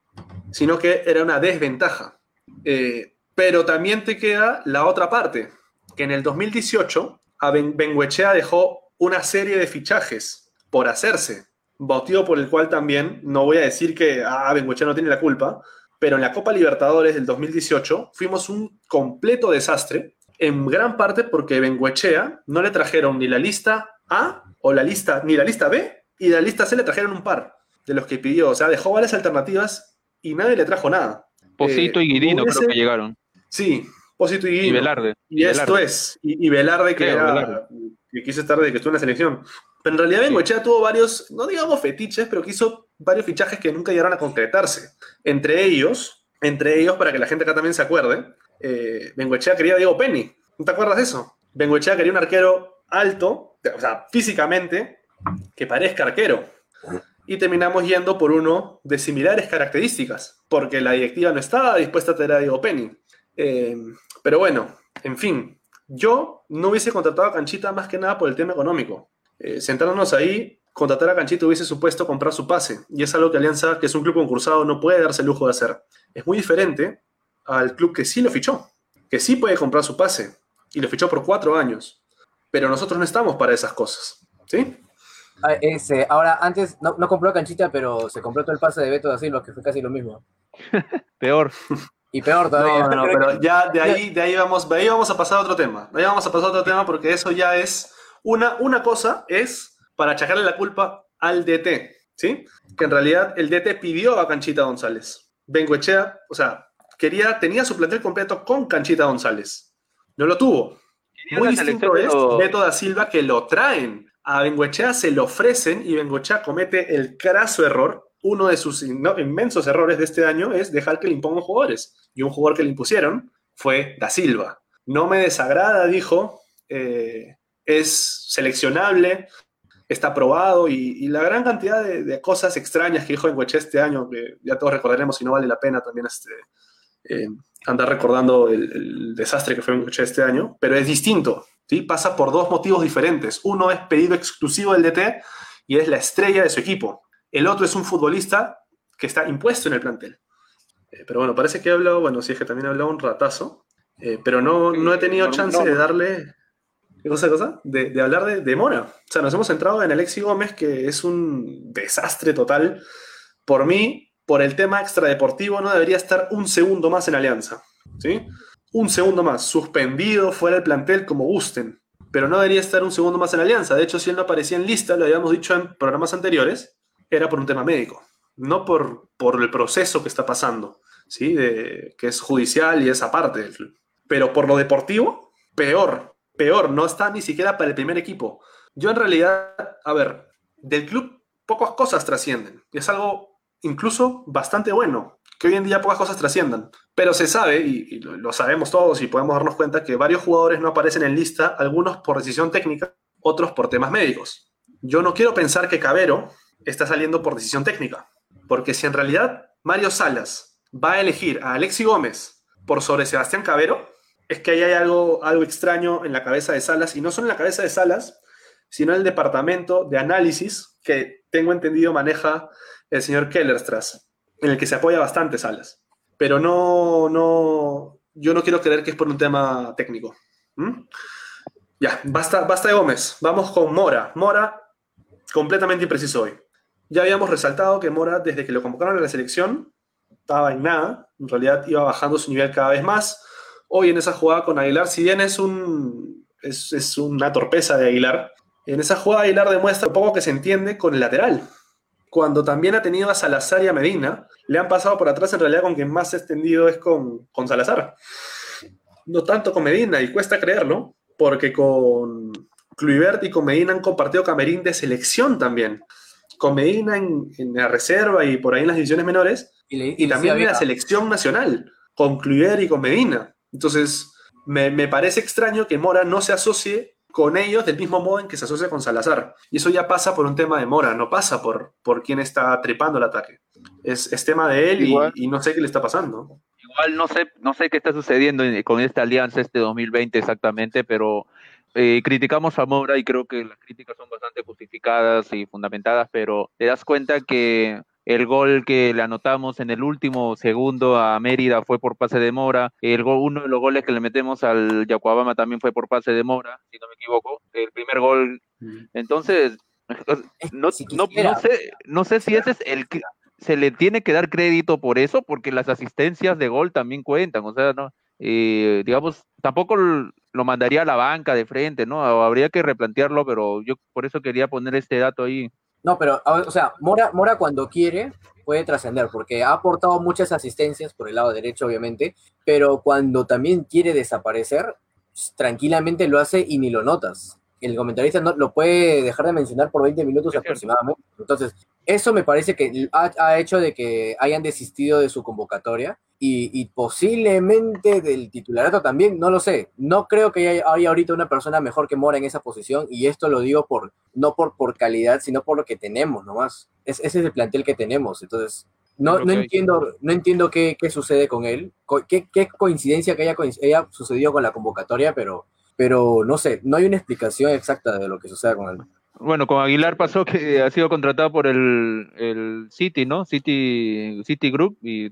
sino que era una desventaja. Eh, pero también te queda la otra parte, que en el 2018 a ben Benguechea dejó una serie de fichajes por hacerse, motivo por el cual también, no voy a decir que ah, Benguechea no tiene la culpa, pero en la Copa Libertadores del 2018 fuimos un completo desastre, en gran parte porque Benguechea no le trajeron ni la lista A o la lista, ni la lista B, y la lista C le trajeron un par de los que pidió. O sea, dejó varias alternativas y nadie le trajo nada. Posito eh, y Guirino hubiese... creo que llegaron. Sí, Posito y. Y Velarde. Y, esto Velarde. es. Y, y Velarde, que, era, Velarde. que quiso estar desde que estuvo en la selección. Pero en realidad Bengochea sí. tuvo varios, no digamos fetiches, pero que hizo varios fichajes que nunca llegaron a concretarse. Entre ellos, entre ellos, para que la gente acá también se acuerde, eh, Bengochea quería a Diego Penny. ¿No te acuerdas de eso? Bengochea quería un arquero alto, o sea, físicamente, que parezca arquero. Y terminamos yendo por uno de similares características, porque la directiva no estaba dispuesta a tener a Diego Penny. Eh, pero bueno, en fin, yo no hubiese contratado a Canchita más que nada por el tema económico. Eh, sentándonos ahí, contratar a Canchita hubiese supuesto comprar su pase, y es algo que Alianza, que es un club concursado, no puede darse el lujo de hacer. Es muy diferente al club que sí lo fichó, que sí puede comprar su pase, y lo fichó por cuatro años. Pero nosotros no estamos para esas cosas, ¿sí? Ah, ese, ahora, antes no, no, compró Canchita, pero se compró todo el pase de Beto da Silva, que fue casi lo mismo. [laughs] Peor. Y peor todavía. No, no, [laughs] pero ya de ahí, de ahí vamos, de ahí vamos a pasar a otro tema. De ahí vamos a pasar a otro tema porque eso ya es una, una cosa es para achacarle la culpa al DT, ¿sí? Que en realidad el DT pidió a Canchita González. Bengoechea, o sea, quería, tenía su plantel completo con Canchita González. No lo tuvo. Muy distinto es Beto da Silva que lo traen. A Bengoechea se lo ofrecen y Bengoechea comete el craso error uno de sus inmensos errores de este año es dejar que le impongan jugadores. Y un jugador que le impusieron fue Da Silva. No me desagrada, dijo, eh, es seleccionable, está probado y, la gran cantidad de, cosas extrañas que dijo en Hueche este año, que ya todos recordaremos y no vale la pena también este, eh, andar recordando el, desastre que fue en este año, pero es distinto, ¿sí? pasa por dos motivos diferentes. Uno es pedido exclusivo del DT y es la estrella de su equipo. El otro es un futbolista que está impuesto en el plantel. Eh, pero bueno, parece que he hablado, bueno, sí es que también he hablado un ratazo, eh, pero no, no he tenido chance de darle... ¿Qué cosa, cosa? De, de hablar de, de, Mora. O sea, nos hemos centrado en Alexi Gómez, que es un desastre total. Por mí, por el tema extradeportivo, no debería estar un segundo más en Alianza. ¿Sí? Un segundo más, suspendido, fuera del plantel, como gusten. Pero no debería estar un segundo más en Alianza. De hecho, si él no aparecía en lista, lo habíamos dicho en programas anteriores, era por un tema médico, no por, por el proceso que está pasando, ¿sí? De, que es judicial y es aparte del club. Pero por lo deportivo, peor, peor, no está ni siquiera para el primer equipo. Yo en realidad, a ver, del club pocas cosas trascienden. Es algo incluso bastante bueno, que hoy en día pocas cosas trasciendan. Pero se sabe, y, y lo sabemos todos y podemos darnos cuenta, que varios jugadores no aparecen en lista, algunos por decisión técnica, otros por temas médicos. Yo no quiero pensar que Cabero está saliendo por decisión técnica. Porque si en realidad Mario Salas va a elegir a Alexi Gómez por sobre Sebastián Cabero, es que ahí hay algo, algo extraño en la cabeza de Salas, y no solo en la cabeza de Salas, sino en el departamento de análisis que tengo entendido maneja el señor Kellerstras, en el que se apoya bastante Salas. Pero no, no, yo no quiero creer que es por un tema técnico. ¿Mm? Ya, basta, basta de Gómez. Vamos con Mora. Mora, completamente impreciso hoy. Ya habíamos resaltado que Mora, desde que lo convocaron a la selección, estaba en nada. En realidad iba bajando su nivel cada vez más. Hoy en esa jugada con Aguilar, si bien es, un, es, es una torpeza de Aguilar, en esa jugada Aguilar demuestra un poco que se entiende con el lateral. cuando también ha tenido a Salazar y a Medina, le han pasado por atrás en realidad con quien más extendido es con, con Salazar. No tanto con Medina, y cuesta creerlo, porque con Kluivert y con Medina han compartido camerín de selección también. Con Medina en, en la reserva y por ahí en las divisiones menores, Y, le- y le también en la selección nacional, con Kluivert y con Medina. Entonces, me, me parece extraño que Mora no se asocie con ellos del mismo modo en que se asocia con Salazar. Y eso ya pasa por un tema de Mora, no pasa por, por quién está trepando el ataque. Es, es tema de él y, y no sé qué le está pasando. Igual no sé, no sé qué está sucediendo en- con esta alianza este 2020 exactamente, pero eh, criticamos a Moura y creo que las críticas son bastante justificadas y fundamentadas, pero te das cuenta que el gol que le anotamos en el último segundo a Mérida fue por pase de Mora, el gol, uno de los goles que le metemos al Yacuabama también fue por pase de Mora, si no me equivoco, el primer gol. Entonces, no, Si no, no sé, no sé si ese es el que se le tiene que dar crédito por eso, porque las asistencias de gol también cuentan, o sea, no, Eh, digamos, tampoco lo mandaría a la banca de frente, ¿no? Habría que replantearlo, pero yo por eso quería poner este dato ahí. No, pero, o sea, Mora, Mora cuando quiere puede trascender, porque ha aportado muchas asistencias por el lado derecho, obviamente, pero cuando también quiere desaparecer, tranquilamente lo hace y ni lo notas. El comentarista no lo puede dejar de mencionar por 20 minutos Es cierto. aproximadamente. Entonces, eso me parece que ha, ha hecho de que hayan desistido de su convocatoria y, y posiblemente del titularato también, no lo sé. No creo que haya, haya ahorita una persona mejor que Mora en esa posición y esto lo digo por no por, por calidad, sino por lo que tenemos nomás. Es, ese es el plantel que tenemos. Entonces, no, no entiendo, no entiendo qué, qué sucede con él, qué, qué coincidencia que haya, haya sucedido con la convocatoria, pero, pero no sé, no hay una explicación exacta de lo que sucede con él. Bueno, con Aguilar pasó que ha sido contratado por el, el City, ¿no? City, City Group y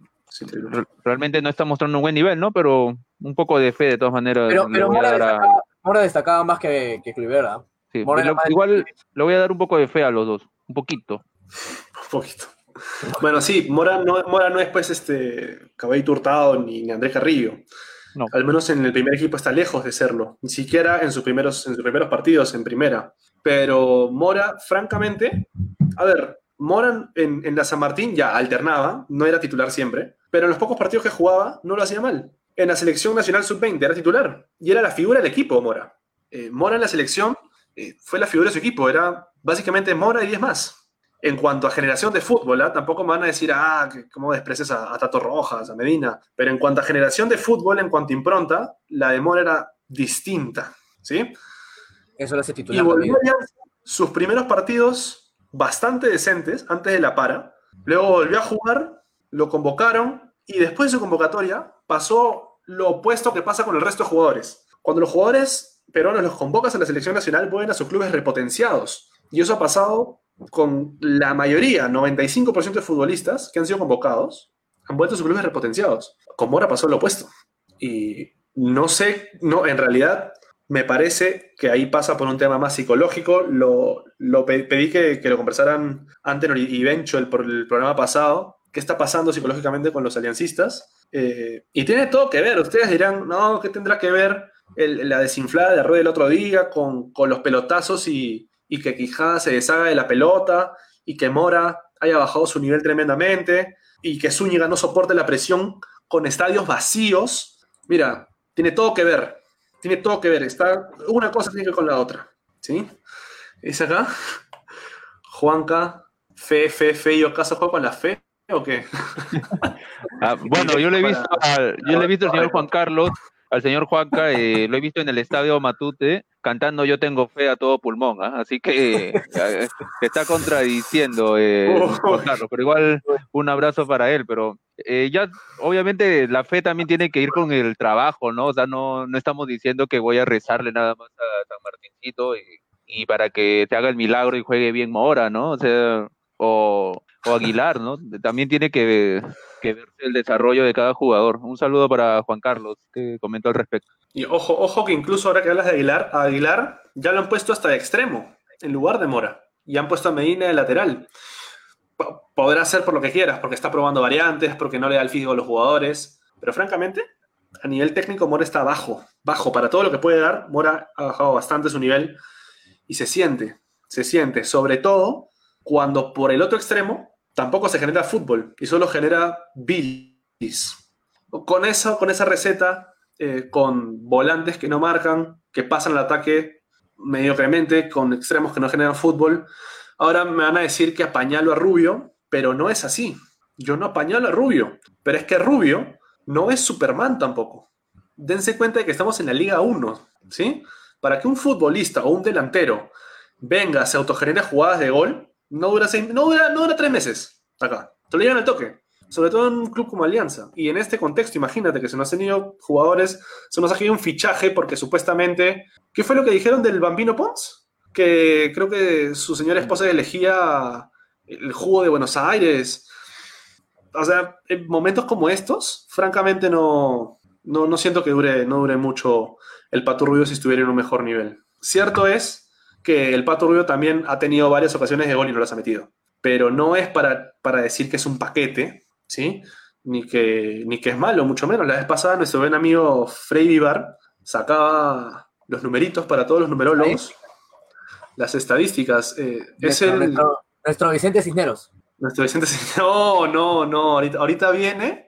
realmente no está mostrando un buen nivel, ¿no? Pero un poco de fe de todas maneras. Pero, pero Mora, destacaba, Mora destacaba más que, que Kluivert, ¿ah? sí, lo- más- igual le voy a dar un poco de fe a los dos, un poquito. Un poquito. Bueno, sí, Mora no, Mora no es pues este Caballito Hurtado ni, ni Andrés Carrillo. Al menos en el primer equipo está lejos de serlo. Ni siquiera en sus primeros, en sus primeros partidos en primera. Pero Mora, francamente, a ver, Mora en, en la San Martín ya alternaba, no era titular siempre, pero en los pocos partidos que jugaba no lo hacía mal. En la selección nacional sub-20 era titular y era la figura del equipo, Mora. Eh, Mora en la selección eh, fue la figura de su equipo, era básicamente Mora y 10 más. En cuanto a generación de fútbol, ¿ah? tampoco me van a decir, ah, cómo desprecias a, a Tato Rojas, a Medina. Pero en cuanto a generación de fútbol, en cuanto a impronta, la de Mora era distinta. ¿sí? Eso lo hace Y titular también. volvió ya sus primeros partidos bastante decentes antes de la para. Luego volvió a jugar, lo convocaron y después de su convocatoria pasó lo opuesto que pasa con el resto de jugadores. Cuando los jugadores peruanos los convocas a la selección nacional, vuelven a sus clubes repotenciados. Y eso ha pasado con la mayoría, 95% de futbolistas que han sido convocados, han vuelto a sus clubes repotenciados. Con Mora pasó lo opuesto. Y no sé, no, en realidad me parece que ahí pasa por un tema más psicológico. Lo, lo pe- pedí que, que lo conversaran Antenor y Bencho el, por el programa pasado. ¿Qué está pasando psicológicamente con los aliancistas? Eh, y tiene todo que ver. Ustedes dirán, no, ¿qué tendrá que ver el- la desinflada de Rueda el otro día con, con los pelotazos y, y que Quijada se deshaga de la pelota y que Mora haya bajado su nivel tremendamente y que Zúñiga no soporte la presión con estadios vacíos? Mira, tiene todo que ver. Tiene todo que ver. Está, una cosa tiene que ver con la otra. ¿Sí? ¿Es acá? Juanca, fe, fe, fe, y ocaso juego con la fe. ¿O qué? Ah, bueno, yo le he visto al, yo le he visto al señor Juan Carlos, al señor Juanca, eh, lo he visto en el estadio Matute cantando Yo tengo fe a todo pulmón, ¿ah? así que eh, está contradiciendo eh, [laughs] Carlos, pero igual un abrazo para él, pero eh, ya obviamente la fe también tiene que ir con el trabajo, ¿no? O sea, no, no estamos diciendo que voy a rezarle nada más a San Martincito y, y para que te haga el milagro y juegue bien Mora, ¿no? O sea, o, o Aguilar, ¿no? También tiene que, que verse el desarrollo de cada jugador. Un saludo para Juan Carlos, que comentó al respecto. Y ojo, ojo que incluso ahora que hablas de Aguilar, a Aguilar ya lo han puesto hasta de extremo, en lugar de Mora. Y han puesto a Medina de lateral. P- Podrá ser por lo que quieras, porque está probando variantes, porque no le da el físico a los jugadores. Pero francamente, a nivel técnico, Mora está bajo. Bajo para todo lo que puede dar. Mora ha bajado bastante su nivel y se siente. Se siente. Sobre todo cuando por el otro extremo tampoco se genera fútbol y solo genera bilis. Con con esa receta, eh, con volantes que no marcan, que pasan al ataque mediocremente, con extremos que no generan fútbol, ahora me van a decir que apañalo a Rubio, pero no es así. Yo no apañalo a Rubio, pero es que Rubio no es Superman tampoco. Dense cuenta de que estamos en la Liga 1, ¿sí? Para que un futbolista o un delantero venga, se autogenere jugadas de gol, no dura, seis, no dura, no dura tres meses acá. Te lo llevan al toque. Sobre todo en un club como Alianza. Y en este contexto, imagínate que se nos han ido jugadores, se nos ha ido un fichaje porque supuestamente. ¿Qué fue lo que dijeron del Bambino Pons? Que creo que su señora esposa elegía el jugo de Buenos Aires. O sea, en momentos como estos, francamente no, no, no siento que dure, no dure mucho el Pato Rubio si estuviera en un mejor nivel. Cierto es que el Pato Rubio también ha tenido varias ocasiones de gol y no las ha metido. Pero no es para, para decir que es un paquete, ¿sí? Ni que, ni que es malo, mucho menos. La vez pasada nuestro buen amigo Frey Vivar sacaba los numeritos para todos los numerólogos, las estadísticas. Eh, es Nuestro, el, nuestro- nuestro Vicente Cisneros. nuestro Vicente Cisneros- No, [laughs] no, no. Ahorita, ahorita viene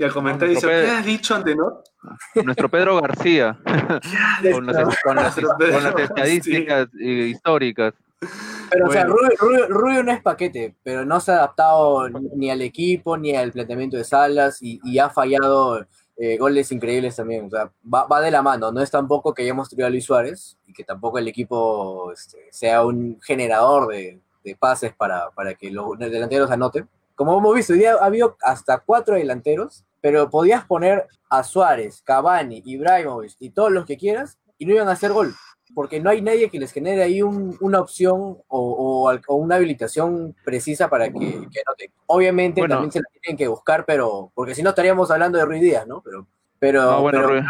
y al comentar dice: Nuestro ¿Qué Pedro. has dicho, Antenor? [laughs] Nuestro Pedro García, [laughs] con las, [laughs] con las- Nuestro con las Pedro, estadísticas históricas. Pero, o sea. Rubio, Rubio- Rubio no es paquete, pero no se ha adaptado ni al equipo, ni al planteamiento de Salas, y, y ha fallado eh, goles increíbles también. O sea, va, va de la mano. No es tampoco que hayamos traído a Luis Suárez, y que tampoco el equipo este, sea un generador de, de pases para, para que los delanteros anoten. Como hemos visto, hoy día ha habido hasta cuatro delanteros, pero podías poner a Suárez, Cavani, Ibrahimovic y todos los que quieras, y no iban a hacer gol porque no hay nadie que les genere ahí un- una opción o, o al- o una habilitación precisa para que, que anoten. Obviamente Bueno. también se la tienen que buscar, pero porque si no estaríamos hablando de Ruiz Díaz, ¿no? Pero, pero, No, bueno,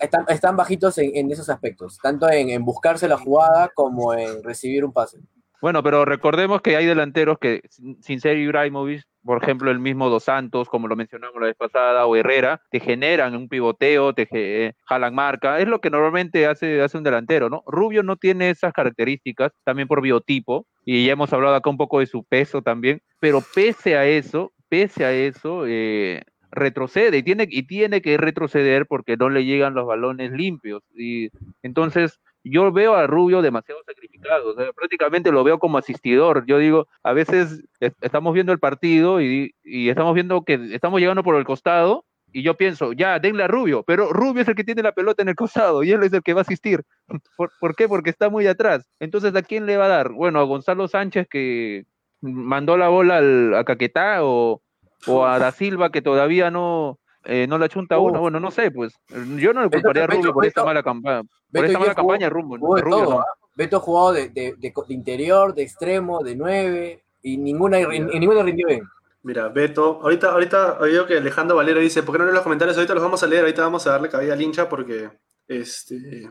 están, están bajitos en, en esos aspectos, tanto en, en buscarse la jugada como en recibir un pase. Bueno, pero recordemos que hay delanteros que, sin ser Ibrahimovic, por ejemplo, el mismo Dos Santos, como lo mencionamos la vez pasada, o Herrera, te generan un pivoteo, te ge- jalan marca. Es lo que normalmente hace, hace un delantero, ¿no? Rubio no tiene esas características, también por biotipo, y ya hemos hablado acá un poco de su peso también, pero pese a eso, pese a eso, eh, retrocede y tiene, y tiene que retroceder porque no le llegan los balones limpios. Y entonces yo veo a Rubio demasiado sacrificado, o sea, prácticamente lo veo como asistidor. Yo digo, a veces es- estamos viendo el partido y, y estamos viendo que estamos llegando por el costado y yo pienso, ya, denle a Rubio, pero Rubio es el que tiene la pelota en el costado y él es el que va a asistir. [laughs] ¿Por, por qué? Porque está muy atrás. Entonces, ¿a quién le va a dar? Bueno, a Gonzalo Sánchez que mandó la bola al- a Caquetá o, o a Da Silva que todavía no, eh, no la chunta uno. Bueno, no sé, pues yo no le culparía a Rubio por esta mala campaña. Por esta mala campaña, Rumbo, Rubio no. Beto jugado de, de- de- de interior, de extremo, de nueve, y ninguna, y ninguna rindió bien. Mira, Beto, ahorita, ahorita oído que Alejandro Valera dice, ¿por qué no lees los comentarios? Ahorita los vamos a leer, ahorita vamos a darle cabida al hincha porque este,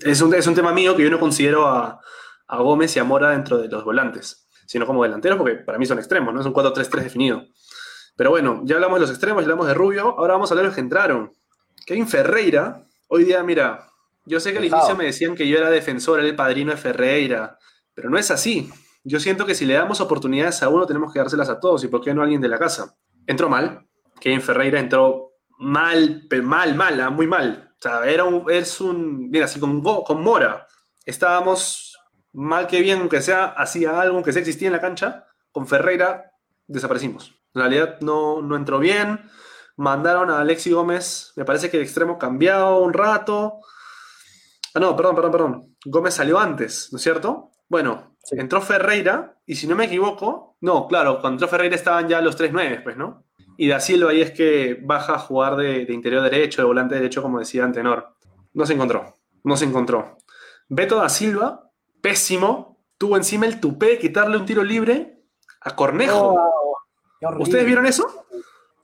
es, un, es un tema mío que yo no considero a, a Gómez y a Mora dentro de los volantes, sino como delanteros porque para mí son extremos, ¿no? Es un 4-3-3 definido. Pero bueno, ya hablamos de los extremos, ya hablamos de Rubio, ahora vamos a hablar de los que entraron. Kevin Ferreira, hoy día, mira, yo sé que al Dejado. inicio me decían que yo era defensor, era el padrino de Ferreira, pero no es así. Yo siento que si le damos oportunidades a uno, tenemos que dárselas a todos. ¿Y por qué no a alguien de la casa? Entró mal. Kevin Ferreira entró mal, mal, mal, ah, muy mal. O sea, era un, es un. Mira, si con, con Mora estábamos mal que bien, aunque sea, hacía algo, aunque sea existía en la cancha, con Ferreira desaparecimos. En realidad no, no entró bien. Mandaron a Alexi Gómez, me parece que el extremo cambiado un rato. Ah, no, perdón, perdón, perdón. Gómez salió antes, ¿no es cierto? Bueno, Sí. entró Ferreira, y si no me equivoco, no, claro, cuando entró Ferreira estaban ya los 3-9, pues, ¿no? Y Da Silva ahí es que baja a jugar de, de interior derecho, de volante derecho, como decía Antenor. No se encontró, no se encontró. Beto Da Silva, pésimo, tuvo encima el tupé de quitarle un tiro libre a Cornejo. Oh. ¿Ustedes vieron eso?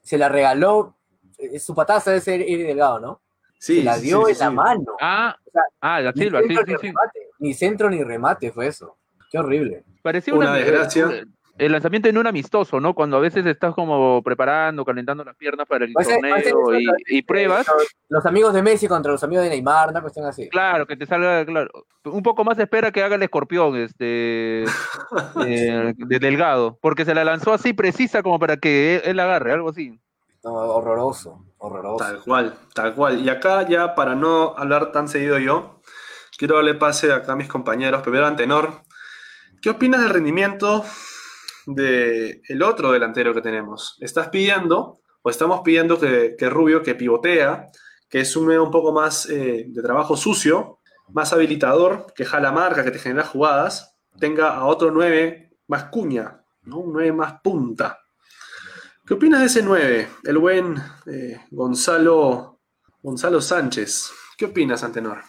Se la regaló, eh, su pataza debe ser Eri Delgado, ¿no? Sí. se la dio sí, en la mano. Ah, sea, ah, la Ni Silva, sí, centro sí, ni sí. remate, Ni centro ni remate fue eso. Qué horrible. Parecía Una una, desgracia. el lanzamiento en un amistoso, ¿no? Cuando a veces estás como preparando, calentando las piernas para el va a ser torneo y, pruebas. Los, los amigos de Messi contra los amigos de Neymar, una cuestión así. Claro, que te salga, claro. Un poco más espera que haga el escorpión, este, [laughs] eh, de Delgado, porque se la lanzó así precisa como para que él, él agarre, algo así. No, horroroso, horroroso. Tal cual, tal cual. Y acá ya para no hablar tan seguido yo, quiero darle pase acá a mis compañeros. Primero Antenor, ¿qué opinas del rendimiento del el otro delantero que tenemos? ¿Estás pidiendo o estamos pidiendo que, que Rubio, que pivotea, que sume un poco más eh, de trabajo sucio, más habilitador, que jala marca, que te genera jugadas, tenga a otro 9 más cuña, ¿no? un 9 más punta? ¿Qué opinas de ese 9? El buen eh, Gonzalo, Gonzalo Sánchez. ¿Qué opinas, Antenor?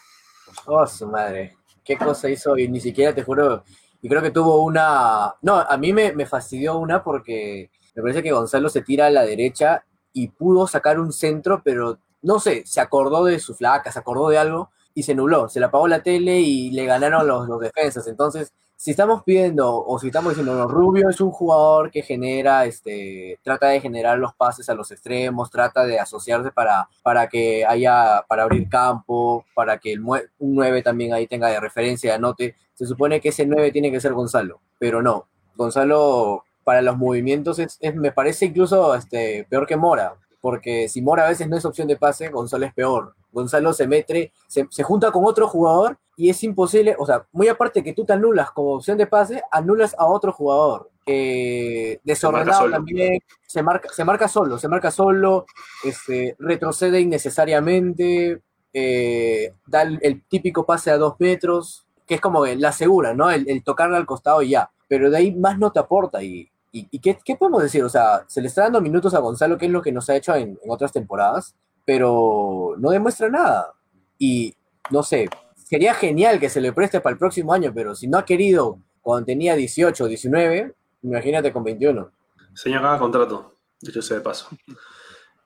Oh, su madre. ¿Qué cosa hizo? Y ni siquiera te juro. Y creo que tuvo una. No, a mí me, me fastidió una porque me parece que Gonzalo se tira a la derecha y pudo sacar un centro, pero no sé, se acordó de su flaca, se acordó de algo y se nubló. Se le apagó la tele y le ganaron los, los defensas. Entonces, si estamos pidiendo o si estamos diciendo, no, Rubio es un jugador que genera, este, trata de generar los pases a los extremos, trata de asociarse para, para que haya, para abrir campo, para que el un 9 también ahí tenga de referencia, anote. Se supone que ese 9 tiene que ser Gonzalo, pero no. Gonzalo para los movimientos es, es- me parece incluso este, peor que Mora, porque si Mora a veces no es opción de pase, Gonzalo es peor. Gonzalo se mete, se, se junta con otro jugador y es imposible, o sea, muy aparte que tú te anulas como opción de pase, anulas a otro jugador. Eh, desordenado también, se marca, se marca solo, se marca solo, este, retrocede innecesariamente, eh, da el, el típico pase a dos metros, que es como la segura, ¿no? El, el tocarle al costado y ya, pero de ahí más no te aporta y, y, y ¿qué, qué podemos decir? O sea, se le está dando minutos a Gonzalo, que es lo que nos ha hecho en, en otras temporadas, pero no demuestra nada. Y no sé, sería genial que se le preste para el próximo año, pero si no ha querido cuando tenía 18 o 19, imagínate con 21. Señor haga contrato, dicho sea de paso.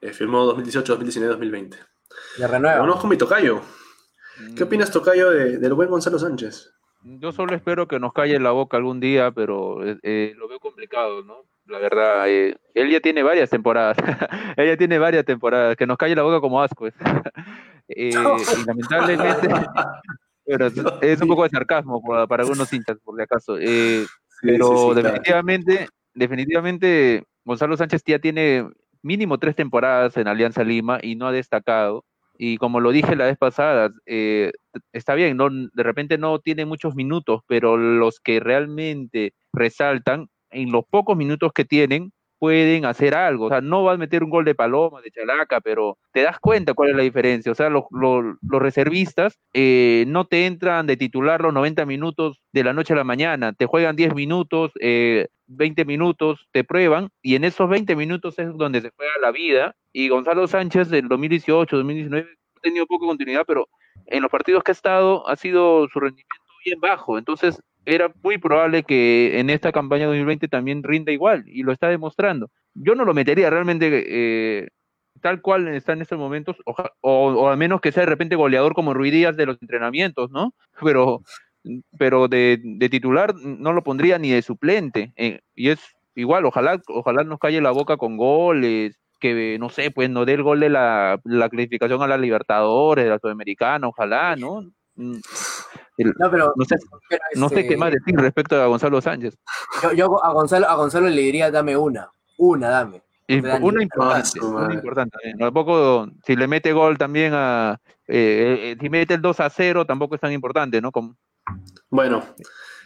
Eh, firmó 2018, 2019, 2020. Le renueva. Vamos con mi tocayo. ¿Qué opinas, tocayo, de- del buen Gonzalo Sánchez? Yo solo espero que nos calle la boca algún día, pero eh, eh, lo veo complicado, ¿no? La verdad, eh, él ya tiene varias temporadas. [laughs] él ya tiene varias temporadas. Que nos calle la boca como asco. [laughs] Eh, y lamentablemente, [laughs] pero es, un poco de sarcasmo para, para algunos hinchas, por si acaso. Eh, pero sí, sí, claro. definitivamente, definitivamente, Gonzalo Sánchez ya tiene mínimo tres temporadas en Alianza Lima y no ha destacado. Y como lo dije la vez pasada, eh, está bien, no, de repente no tiene muchos minutos, pero los que realmente resaltan, en los pocos minutos que tienen, pueden hacer algo. O sea, no vas a meter un gol de paloma, de chalaca, pero te das cuenta cuál es la diferencia. O sea, los, los, los reservistas eh, no te entran de titular los 90 minutos de la noche a la mañana, te juegan 10 minutos, eh, 20 minutos, te prueban, y en esos 20 minutos es donde se juega la vida. Y Gonzalo Sánchez del 2018, 2019, ha tenido poca continuidad, pero en los partidos que ha estado ha sido su rendimiento bien bajo. Entonces, era muy probable que en esta campaña 2020 también rinda igual y lo está demostrando. Yo no lo metería realmente eh, tal cual está en estos momentos, oja- o, o a menos que sea de repente goleador como Ruiz Díaz de los entrenamientos, ¿no? Pero, pero de, de titular no lo pondría ni de suplente. eh, y es igual, ojalá, ojalá nos calle la boca con goles, que no sé, pues no dé el gol de la, la clasificación a la Libertadores, de la Sudamericana, ojalá, ¿no? Mm, el- No, pero, no sé, pero, no sé este, qué más decir respecto a Gonzalo Sánchez. Yo, yo a, Gonzalo, a Gonzalo le diría, dame una. Una, dame. Ah, importante, madre. importante también. Tampoco, si le mete gol también a. eh, eh, si mete el 2 a 0, tampoco es tan importante, ¿no? Como, Bueno,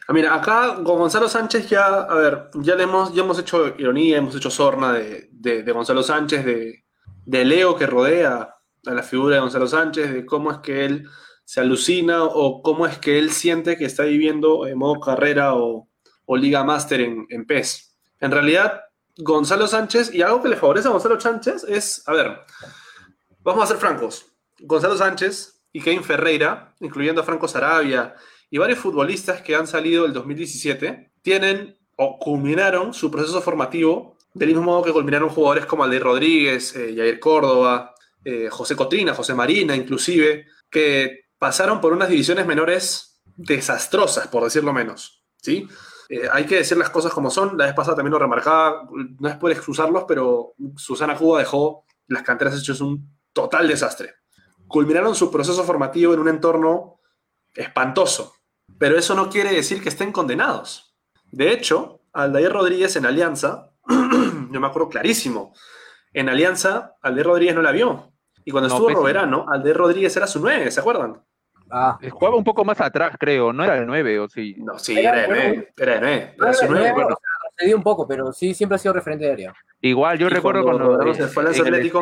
mira, acá con Gonzalo Sánchez ya, a ver, ya le hemos, ya hemos hecho ironía, hemos hecho sorna de, de- de Gonzalo Sánchez, de, del ego que rodea a la figura de Gonzalo Sánchez, de cómo es que él se alucina o cómo es que él siente que está viviendo en modo carrera o, o Liga Master en, en PES. En realidad, Gonzalo Sánchez, y algo que le favorece a Gonzalo Sánchez es, a ver, vamos a ser francos. Gonzalo Sánchez y Kevin Ferreira, incluyendo a Franco Sarabia y varios futbolistas que han salido del 2017, tienen o culminaron su proceso formativo del mismo modo que culminaron jugadores como Alday Rodríguez, eh, Jair Córdoba, eh, José Cotrina, José Marina, inclusive, que pasaron por unas divisiones menores desastrosas, por decirlo menos. ¿sí? Eh, hay que decir las cosas como son. La vez pasada también lo remarcaba, no es por excusarlos, pero Susana Cuba dejó las canteras hechas un total desastre. Culminaron su proceso formativo en un entorno espantoso, pero eso no quiere decir que estén condenados. De hecho, Aldair Rodríguez en Alianza, [clears throat] yo me acuerdo clarísimo, en Alianza Aldair Rodríguez no la vio. Y cuando No, estuvo pésimo. Roberano, Aldair Rodríguez era su 9, ¿se acuerdan? Ah, Eh, Jugaba un poco más atrás, creo, no era el 9 o sí. No, sí, Era nueve. 9, era de 9, era su 9. bueno, cedió un poco, pero sí, siempre ha sido referente de área. Igual, yo Y recuerdo cuando se fue al el Atlético,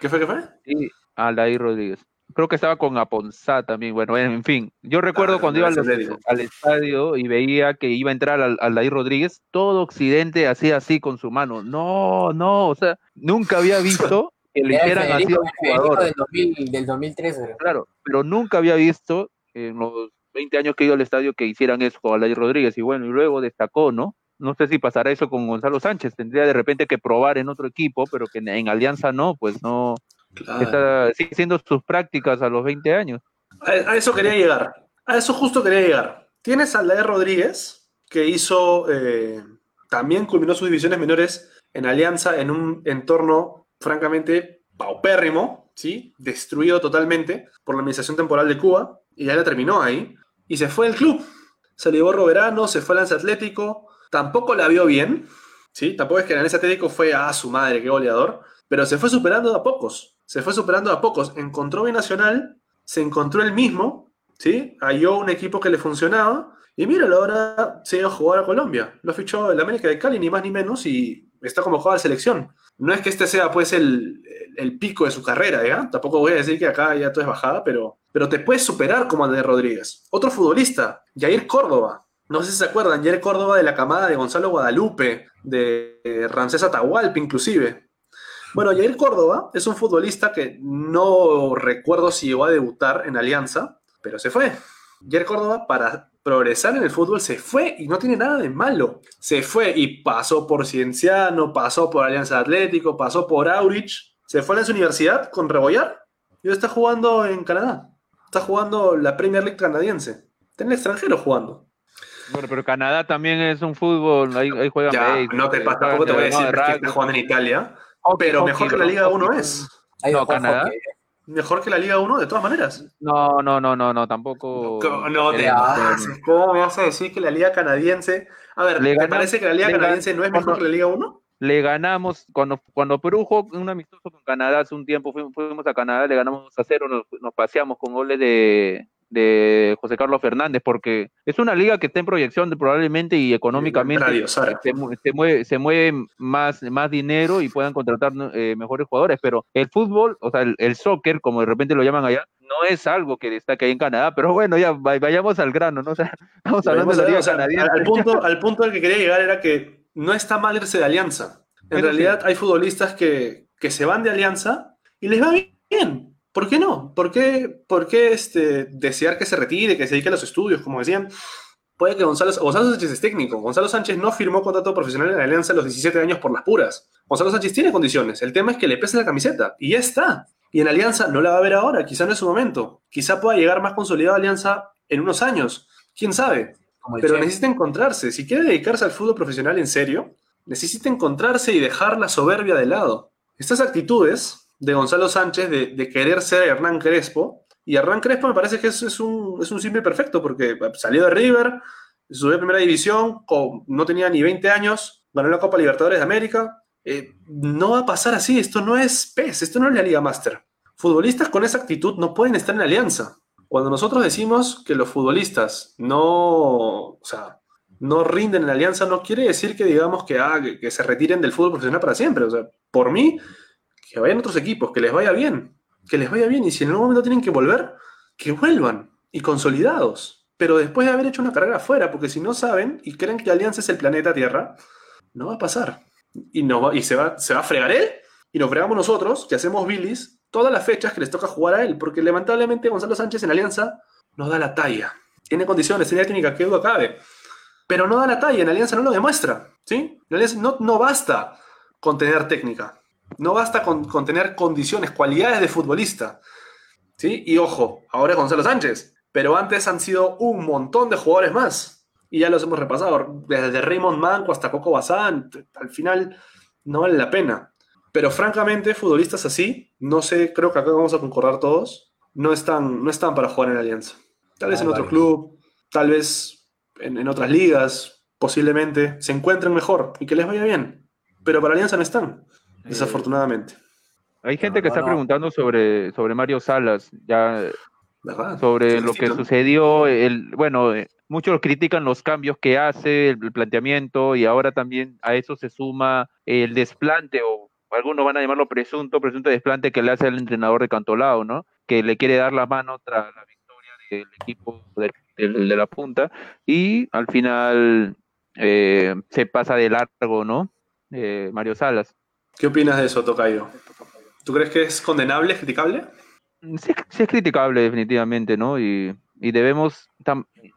¿Qué fue, qué fue? Sí, Aldair Rodríguez. Creo que estaba con Aponzá también. Bueno, en fin. Yo recuerdo Ah, cuando iba al, estadio y veía que iba a entrar al, Aldair Rodríguez, todo Occidente hacía así con su mano. No, no, o sea, nunca había [laughs] visto que le hicieran así a un jugador. del, 2000, del 2013. creo. Claro, pero nunca había visto en los 20 años que he ido al estadio que hicieran eso con Aldair Rodríguez. Y bueno, y luego destacó, ¿no? No sé si pasará eso con Gonzalo Sánchez. Tendría de repente que probar en otro equipo, pero que en, en Alianza no, pues no. Claro. Está, sigue haciendo sus prácticas a los 20 años. A, a eso quería llegar. A eso justo quería llegar. Tienes a Aldair Rodríguez, que hizo, eh, también culminó sus divisiones menores en Alianza en un entorno francamente paupérrimo, ¿sí? destruido totalmente por la administración temporal de Cuba, y ya la terminó ahí, y se fue del club. Se llevó Roberano, se fue al Lance Atlético, tampoco la vio bien, ¿sí? tampoco es que el Lance Atlético fue, ah, su madre, qué goleador, pero se fue superando de a pocos, se fue superando a pocos, encontró Binacional, se encontró el mismo, ¿sí? Halló un equipo que le funcionaba, y míralo, ahora se iba a jugar a Colombia. Lo fichó el América de Cali, ni más ni menos, y está como jugador de selección. No es que este sea pues el, el pico de su carrera. Tampoco voy a decir que acá ya todo es bajada, pero, pero te puedes superar como Andrés Rodríguez. Otro futbolista, Jair Córdoba. No sé si se acuerdan, Jair Córdoba de la camada de Gonzalo Guadalupe, de Ramsés Atahualpa inclusive. Bueno, Jair Córdoba es un futbolista que no recuerdo si llegó a debutar en Alianza, pero se fue. Jair Córdoba para progresar en el fútbol se fue y no tiene nada de malo. Se fue y pasó por Cienciano, pasó por Alianza Atlético, pasó por Aurich, se fue a la universidad con Rebollar y está jugando en Canadá. Está jugando la Premier League canadiense. Está en el extranjero jugando. Bueno, pero Canadá también es un fútbol, ahí, ahí juegan Ya, no te eh, pasa, tampoco te voy a decir de que está jugando en Italia, hockey, pero hockey, mejor que la Liga 1 hockey. es. No, Canadá. hockey. Mejor que la Liga 1 de todas maneras. No, no, no, no, no, tampoco. ¿Cómo No te pases. ¿Cómo me vas a decir que la Liga canadiense... A ver, Le ¿te parece que la Liga canadiense no es mejor que la Liga 1? Le ganamos, cuando, cuando Perú jugó un amistoso con Canadá hace un tiempo, fuimos, fuimos a Canadá, le ganamos 2 a 0, nos, nos paseamos con goles de, de José Carlos Fernández, porque es una liga que está en proyección de, probablemente y económicamente Radio se, mu- se mueve, se mueve más, más dinero y puedan contratar eh, mejores jugadores, pero el fútbol, o sea, el, el soccer, como de repente lo llaman allá, no es algo que destaque ahí en Canadá, pero bueno, ya va- vayamos al grano, ¿no? O sea, estamos hablando de la liga O sea, canadiense. al, punto, al punto al que quería llegar era que no está mal irse de Alianza. En realidad hay futbolistas que, que se van de Alianza y les va bien. ¿Por qué no? ¿Por qué, por qué este, desear que se retire, que se dedique a los estudios, como decían? Puede que Gonzalo, Gonzalo Sánchez es técnico. Gonzalo Sánchez no firmó contrato profesional en Alianza a los 17 años por las puras. Gonzalo Sánchez tiene condiciones. El tema es que le pesa la camiseta. Y ya está. Y en Alianza no la va a ver ahora. Quizá no es su momento. Quizá pueda llegar más consolidado a Alianza en unos años. ¿Quién sabe? Pero Che. necesita encontrarse. Si quiere dedicarse al fútbol profesional en serio, necesita encontrarse y dejar la soberbia de lado. Estas actitudes de Gonzalo Sánchez de, querer ser Hernán Crespo, y Hernán Crespo me parece que es, un, es un simple perfecto, porque salió de River, subió a primera división, no tenía ni 20 años, ganó la Copa Libertadores de América. Eh, no va a pasar así, esto no es PES, esto no es la Liga Master. Futbolistas con esa actitud no pueden estar en alianza. Cuando nosotros decimos que los futbolistas no, o sea, no rinden en la alianza, no quiere decir que digamos que, ah, que se retiren del fútbol profesional para siempre. O sea, por mí, que vayan otros equipos, que les vaya bien, que les vaya bien. Y si en algún momento tienen que volver, que vuelvan y consolidados. Pero después de haber hecho una carrera afuera, porque si no saben y creen que Alianza es el planeta Tierra, no va a pasar. Y, no va- y se, va, se va a fregar él y nos fregamos nosotros, que hacemos bilis, todas las fechas que les toca jugar a él, porque lamentablemente Gonzalo Sánchez en Alianza no da la talla. Tiene condiciones, tiene técnica, que duda cabe. Pero no da la talla, en Alianza no lo demuestra. ¿sí? En Alianza no, no basta con tener técnica. No basta con, con tener condiciones, cualidades de futbolista. ¿sí? Y ojo, ahora es Gonzalo Sánchez. Pero antes han sido un montón de jugadores más y ya los hemos repasado, desde Raymond Manco hasta Coco Bazán, al final no vale la pena. Pero francamente, futbolistas así, no sé, creo que acá vamos a concordar todos, no están, no están para jugar en Alianza. Tal vez Ah, en otro club, tal vez en, en otras ligas, posiblemente se encuentren mejor y que les vaya bien. Pero para Alianza no están, desafortunadamente. Hay gente No, que no, está no. preguntando sobre, sobre Mario Salas, ya ¿Verdad? sobre Sí, lo que ¿no? sucedió. El, bueno, eh, muchos critican los cambios que hace, el, planteamiento, y ahora también a eso se suma el desplante, o algunos van a llamarlo presunto, presunto desplante que le hace el entrenador de Cantolao, ¿no? Que le quiere dar la mano tras la victoria del equipo de, de la punta, y al final eh, se pasa de largo, ¿no? Eh, Mario Salas. ¿Qué opinas de eso, Tocayo? ¿Tú crees que es condenable, criticable? Sí, sí es criticable definitivamente, ¿no? Y, y debemos,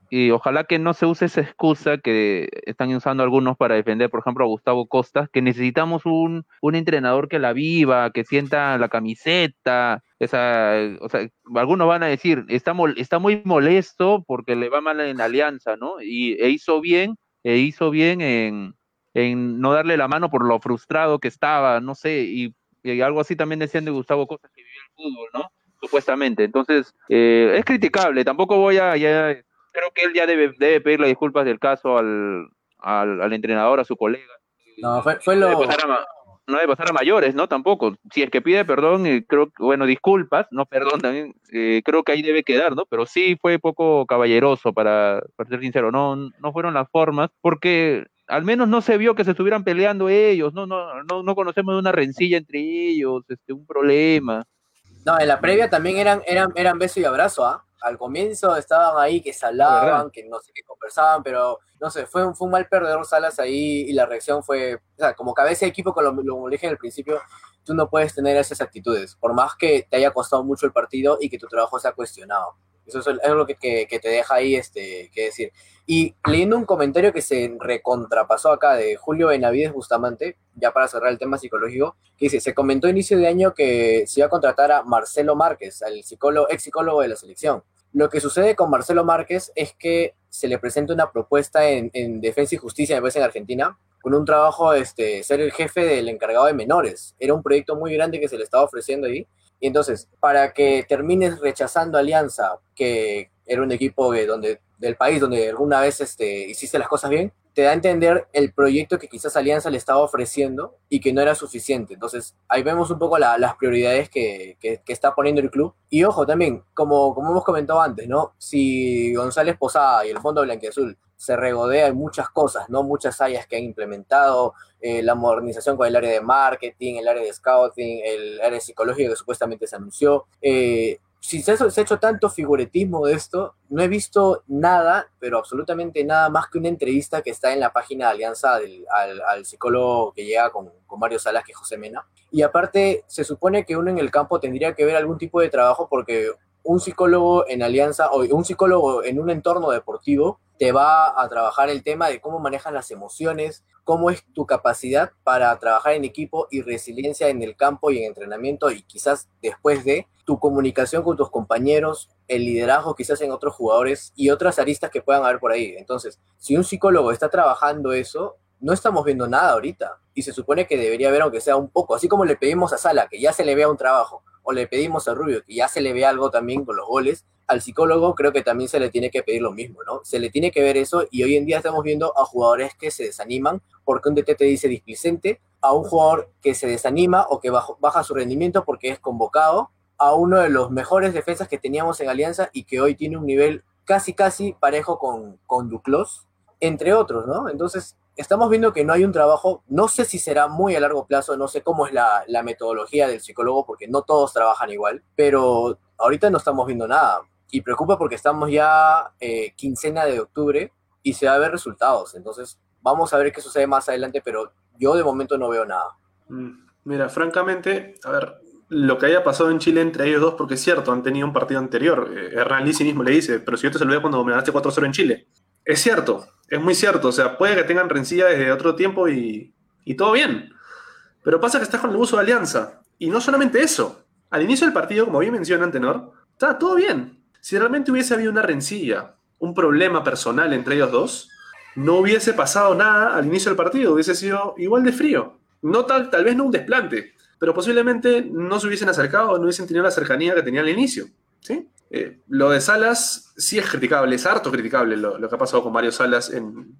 y ojalá que no se use esa excusa que están usando algunos para defender, por ejemplo, a Gustavo Costa, que necesitamos un, un entrenador que la viva, que sienta la camiseta, esa, o sea, algunos van a decir, está, mol- está muy molesto porque le va mal en alianza, ¿no? Y e hizo bien, e hizo bien en, en no darle la mano por lo frustrado que estaba, no sé, y, y algo así también decían de Gustavo Costa que vivió el fútbol, ¿no? Supuestamente. Entonces, eh, es criticable, tampoco voy a, ya, creo que él ya debe, debe pedirle disculpas del caso al, al, al entrenador, a su colega. No, fue, lo. debe pasar a ma- no debe pasar a mayores, ¿no? Tampoco. Si es que pide perdón, eh, creo que, bueno, disculpas, no perdón también, eh, creo que ahí debe quedar, ¿no? Pero sí fue poco caballeroso, para, para ser sincero, no, no fueron las formas, porque al menos no se vio que se estuvieran peleando ellos, no, no, no, no conocemos de una rencilla entre ellos, este, un problema. No, en la previa también eran, eran, eran beso y abrazo, ¿ah? Al comienzo estaban ahí que se hablaban, ¿Verdad? que no sé qué conversaban, pero no sé, fue un, fue un mal perdedor Salas ahí y la reacción fue, o sea, como cabeza de equipo, como lo, lo dije en el principio, tú no puedes tener esas actitudes, por más que te haya costado mucho el partido y que tu trabajo sea cuestionado. Eso es, lo que, que- que te deja ahí este, que decir. Y leyendo un comentario que se recontrapasó acá de Julio Benavides Bustamante, ya para cerrar el tema psicológico, que dice, se comentó a inicio de año que se iba a contratar a Marcelo Márquez, al psicólogo, ex psicólogo de la selección. Lo que sucede con Marcelo Márquez es que se le presenta una propuesta en, en Defensa y Justicia, me parece, en Argentina, con un trabajo, este, ser el jefe del encargado de menores. Era un proyecto muy grande que se le estaba ofreciendo ahí. Y entonces, para que termines rechazando Alianza, que era un equipo que donde, del país donde alguna vez este, hiciste las cosas bien, te da a entender el proyecto que quizás Alianza le estaba ofreciendo y que no era suficiente. Entonces, ahí vemos un poco la- las prioridades que, que- que está poniendo el club. Y ojo, también, como, como hemos comentado antes, ¿no? Si González Posada y el Fondo Blanquiazul se regodea en muchas cosas, ¿no? Muchas áreas que han implementado, eh, la modernización con el área de marketing, el área de scouting, el área psicológica que supuestamente se anunció. Eh, si se ha, hecho tanto figuretismo de esto, no he visto nada, pero absolutamente nada más que una entrevista que está en la página de Alianza del- al, al psicólogo que llega con, con Mario Salas, que es José Mena. Y aparte, se supone que uno en el campo tendría que ver algún tipo de trabajo porque un psicólogo en Alianza o un psicólogo en un entorno deportivo te va a trabajar el tema de cómo manejan las emociones, cómo es tu capacidad para trabajar en equipo y resiliencia en el campo y en entrenamiento y quizás después de tu comunicación con tus compañeros, el liderazgo quizás en otros jugadores y otras aristas que puedan haber por ahí. Entonces, si un psicólogo está trabajando eso, no estamos viendo nada ahorita y se supone que debería haber aunque sea un poco, así como le pedimos a Sala que ya se le vea un trabajo o le pedimos a Rubio que ya se le vea algo también con los goles, al psicólogo creo que también se le tiene que pedir lo mismo, ¿no? Se le tiene que ver eso y hoy en día estamos viendo a jugadores que se desaniman porque un DT te dice displicente, a un jugador que se desanima o que baja su rendimiento porque es convocado, a uno de los mejores defensas que teníamos en Alianza y que hoy tiene un nivel casi casi parejo con, con Duclos, entre otros, ¿no? Entonces, estamos viendo que no hay un trabajo, no sé si será muy a largo plazo, no sé cómo es la, la metodología del psicólogo, porque no todos trabajan igual, pero ahorita no estamos viendo nada. Y preocupa porque estamos ya eh, quincena de octubre y se va a ver resultados. Entonces, vamos a ver qué sucede más adelante, pero yo de momento no veo nada. Mm, Mira, francamente, a ver, lo que haya pasado en Chile entre ellos dos, porque es cierto, han tenido un partido anterior. Eh, Hernán Lisi mismo le dice, pero si yo te saludé cuando me ganaste 4-0 en Chile. Es cierto, es muy cierto. O sea, puede que tengan rencilla desde otro tiempo y, y todo bien. Pero pasa que estás con el uso de alianza. Y no solamente eso. Al inicio del partido, como bien menciona Antenor, estaba todo bien. Si realmente hubiese habido una rencilla, un problema personal entre ellos dos, no hubiese pasado nada al inicio del partido, hubiese sido igual de frío. No tal, tal vez no un desplante, pero posiblemente no se hubiesen acercado, no hubiesen tenido la cercanía que tenían al inicio. ¿sí? Eh, lo de Salas sí es criticable, es harto criticable lo, que ha pasado con Mario Salas en,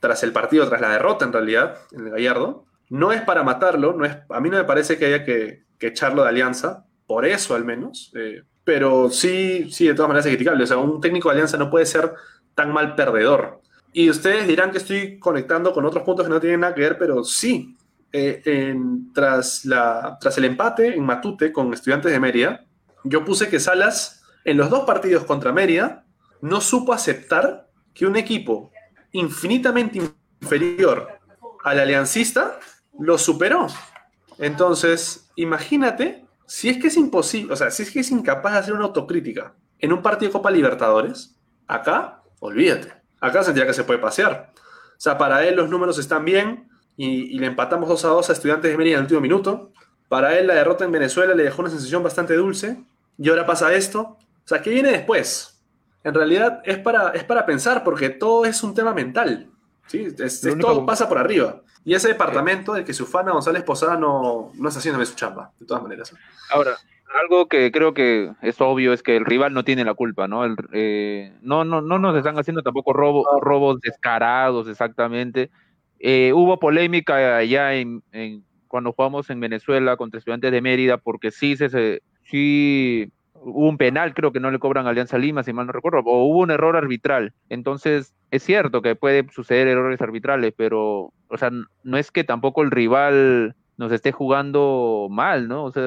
tras el partido, tras la derrota en realidad, en el Gallardo. No es para matarlo, no es, a mí no me parece que haya que, echarlo de alianza, por eso al menos, eh, pero sí, sí, de todas maneras es criticable. O sea, un técnico de alianza no puede ser tan mal perdedor. Y ustedes dirán que estoy conectando con otros puntos que no tienen nada que ver, pero sí. Eh, tras, la, tras el empate en Matute con Estudiantes de Mérida, yo puse que Salas, en los dos partidos contra Mérida, no supo aceptar que un equipo infinitamente inferior al aliancista lo superó. Entonces, imagínate si es que es imposible, o sea, si es que es incapaz de hacer una autocrítica en un partido de Copa Libertadores, acá, olvídate. Acá sentía que se puede pasear. O sea, para él los números están bien y, le empatamos 2 a 2 a Estudiantes de Mérida en el último minuto. Para él la derrota en Venezuela le dejó una sensación bastante dulce. Y ahora pasa esto. O sea, ¿qué viene después? En realidad es para, es para pensar porque todo es un tema mental. ¿sí? todo pasa por arriba. Y ese departamento del que su fana González Posada no, no está haciendo su chamba, de todas maneras. Ahora, algo que creo que es obvio es que el rival no tiene la culpa, ¿no? El, eh, no, no, no nos están haciendo tampoco robo, robos descarados exactamente. Eh, hubo polémica allá en, cuando jugamos en Venezuela contra estudiantes de Mérida porque sí se, sí hubo un penal, creo que no le cobran Alianza Lima, si mal no recuerdo, o hubo un error arbitral. Entonces, es cierto que puede suceder errores arbitrales, pero, o sea, no es que tampoco el rival nos esté jugando mal, ¿no? O sea,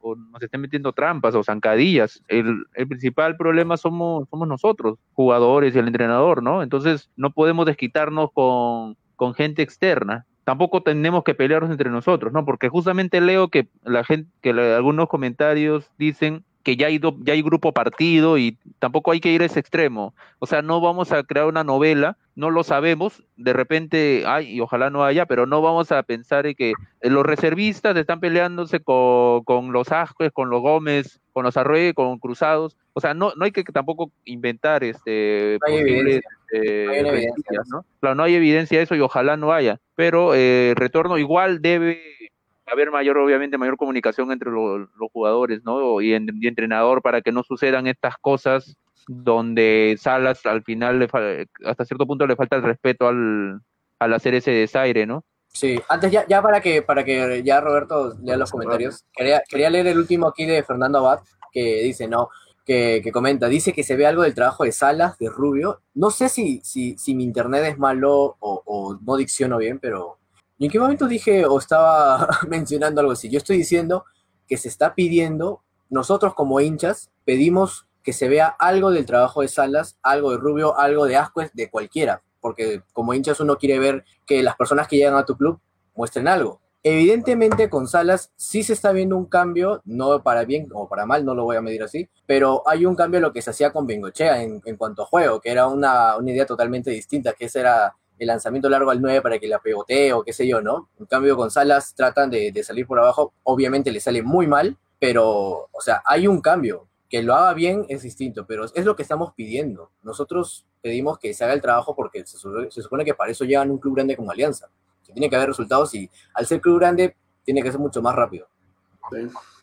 o nos esté metiendo trampas o zancadillas. El, el, principal problema somos, somos nosotros, jugadores y el entrenador, ¿no? Entonces no podemos desquitarnos con, con gente externa. Tampoco tenemos que pelearnos entre nosotros, ¿no? Porque justamente leo que la gente, que algunos comentarios dicen que ya hay, ya hay grupo partido y tampoco hay que ir a ese extremo. O sea, no vamos a crear una novela, no lo sabemos, de repente hay, y ojalá no haya, pero no vamos a pensar en que los reservistas están peleándose con, con los Ascues, con los Gómez, con los Arrué, con Cruzados. O sea, no, no hay que tampoco inventar este, no posibles, evidencia. ¿no? Claro, no hay evidencia de eso y ojalá no haya. Pero eh, retorno igual debe haber mayor, obviamente, mayor comunicación entre los jugadores, ¿no? Y, en, entrenador para que no sucedan estas cosas donde Salas al final, le hasta cierto punto, le falta el respeto al, al hacer ese desaire, ¿no? Sí, antes ya, ya para que para que ya Roberto lea los comentarios, quería, quería leer el último aquí de Fernando Abad, que dice, no, que, que, comenta, dice que se ve algo del trabajo de Salas, de Rubio. No sé si, si, si mi internet es malo o, o no dicciono bien, pero ¿Y en qué momento dije o estaba [laughs] mencionando algo así? Yo estoy diciendo que se está pidiendo, nosotros como hinchas pedimos que se vea algo del trabajo de Salas, algo de Rubio, algo de Ascuez, de cualquiera, porque como hinchas uno quiere ver que las personas que llegan a tu club muestren algo. Evidentemente con Salas sí se está viendo un cambio, no para bien o para mal, no lo voy a medir así, pero hay un cambio en lo que se hacía con Bengochea en, en cuanto a juego, que era una, una idea totalmente distinta, que ese era el lanzamiento largo al 9 para que la pegotee o qué sé yo, ¿no? En cambio, con Salas tratan de, salir por abajo, obviamente le sale muy mal, pero, o sea, hay un cambio. Que lo haga bien es distinto, pero es lo que estamos pidiendo. Nosotros pedimos que se haga el trabajo porque se, supone que para eso llegan un club grande como Alianza. Que tiene que haber resultados y al ser club grande tiene que ser mucho más rápido.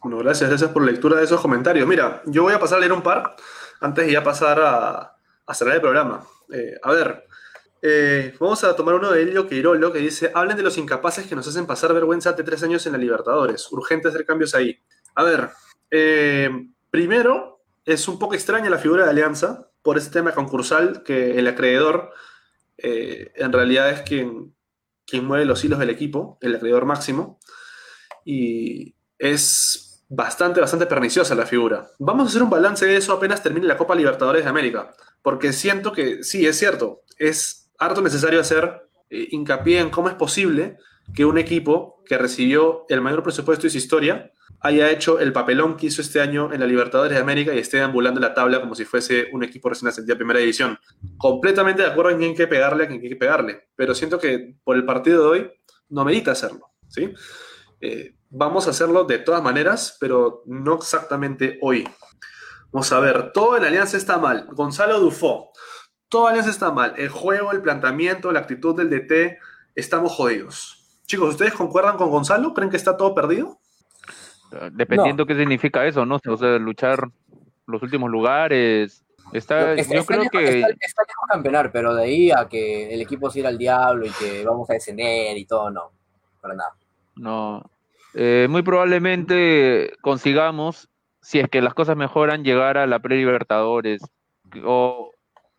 Bueno, gracias, gracias por la lectura de esos comentarios. Mira, yo voy a pasar a leer un par antes de ya pasar a, cerrar el programa. Eh, a ver, eh, vamos a tomar uno de Elio Queirolo que dice: Hablen de los incapaces que nos hacen pasar vergüenza de tres años en la Libertadores. Urgente hacer cambios ahí. A ver, eh, primero, es un poco extraña la figura de Alianza por ese tema concursal que el acreedor eh, en realidad es quien, quien mueve los hilos del equipo, el acreedor máximo. Y es bastante, bastante perniciosa la figura. Vamos a hacer un balance de eso apenas termine la Copa Libertadores de América, porque siento que sí, es cierto, es harto necesario hacer eh, hincapié en cómo es posible que un equipo que recibió el mayor presupuesto de su historia haya hecho el papelón que hizo este año en la Libertadores de América y esté ambulando la tabla como si fuese un equipo recién ascendido a primera división. Completamente de acuerdo en quién hay que pegarle a quién hay que pegarle, pero siento que por el partido de hoy no medita hacerlo. ¿sí? Eh, vamos a hacerlo de todas maneras, pero no exactamente hoy. Vamos a ver, todo en Alianza está mal. Gonzalo Dufo Todo Alianza está mal. El juego, el planteamiento, la actitud del DT, estamos jodidos. Chicos, ¿ustedes concuerdan con Gonzalo? ¿Creen que está todo perdido? Dependiendo qué significa eso, ¿no? O sea, luchar los últimos lugares. Está, yo creo que. Está, está lejos campeonar, pero de ahí a que el equipo se irá al diablo y que vamos a descender y todo, no. Para nada. No. Eh, muy probablemente consigamos, si es que las cosas mejoran, llegar a la pre-Libertadores. O,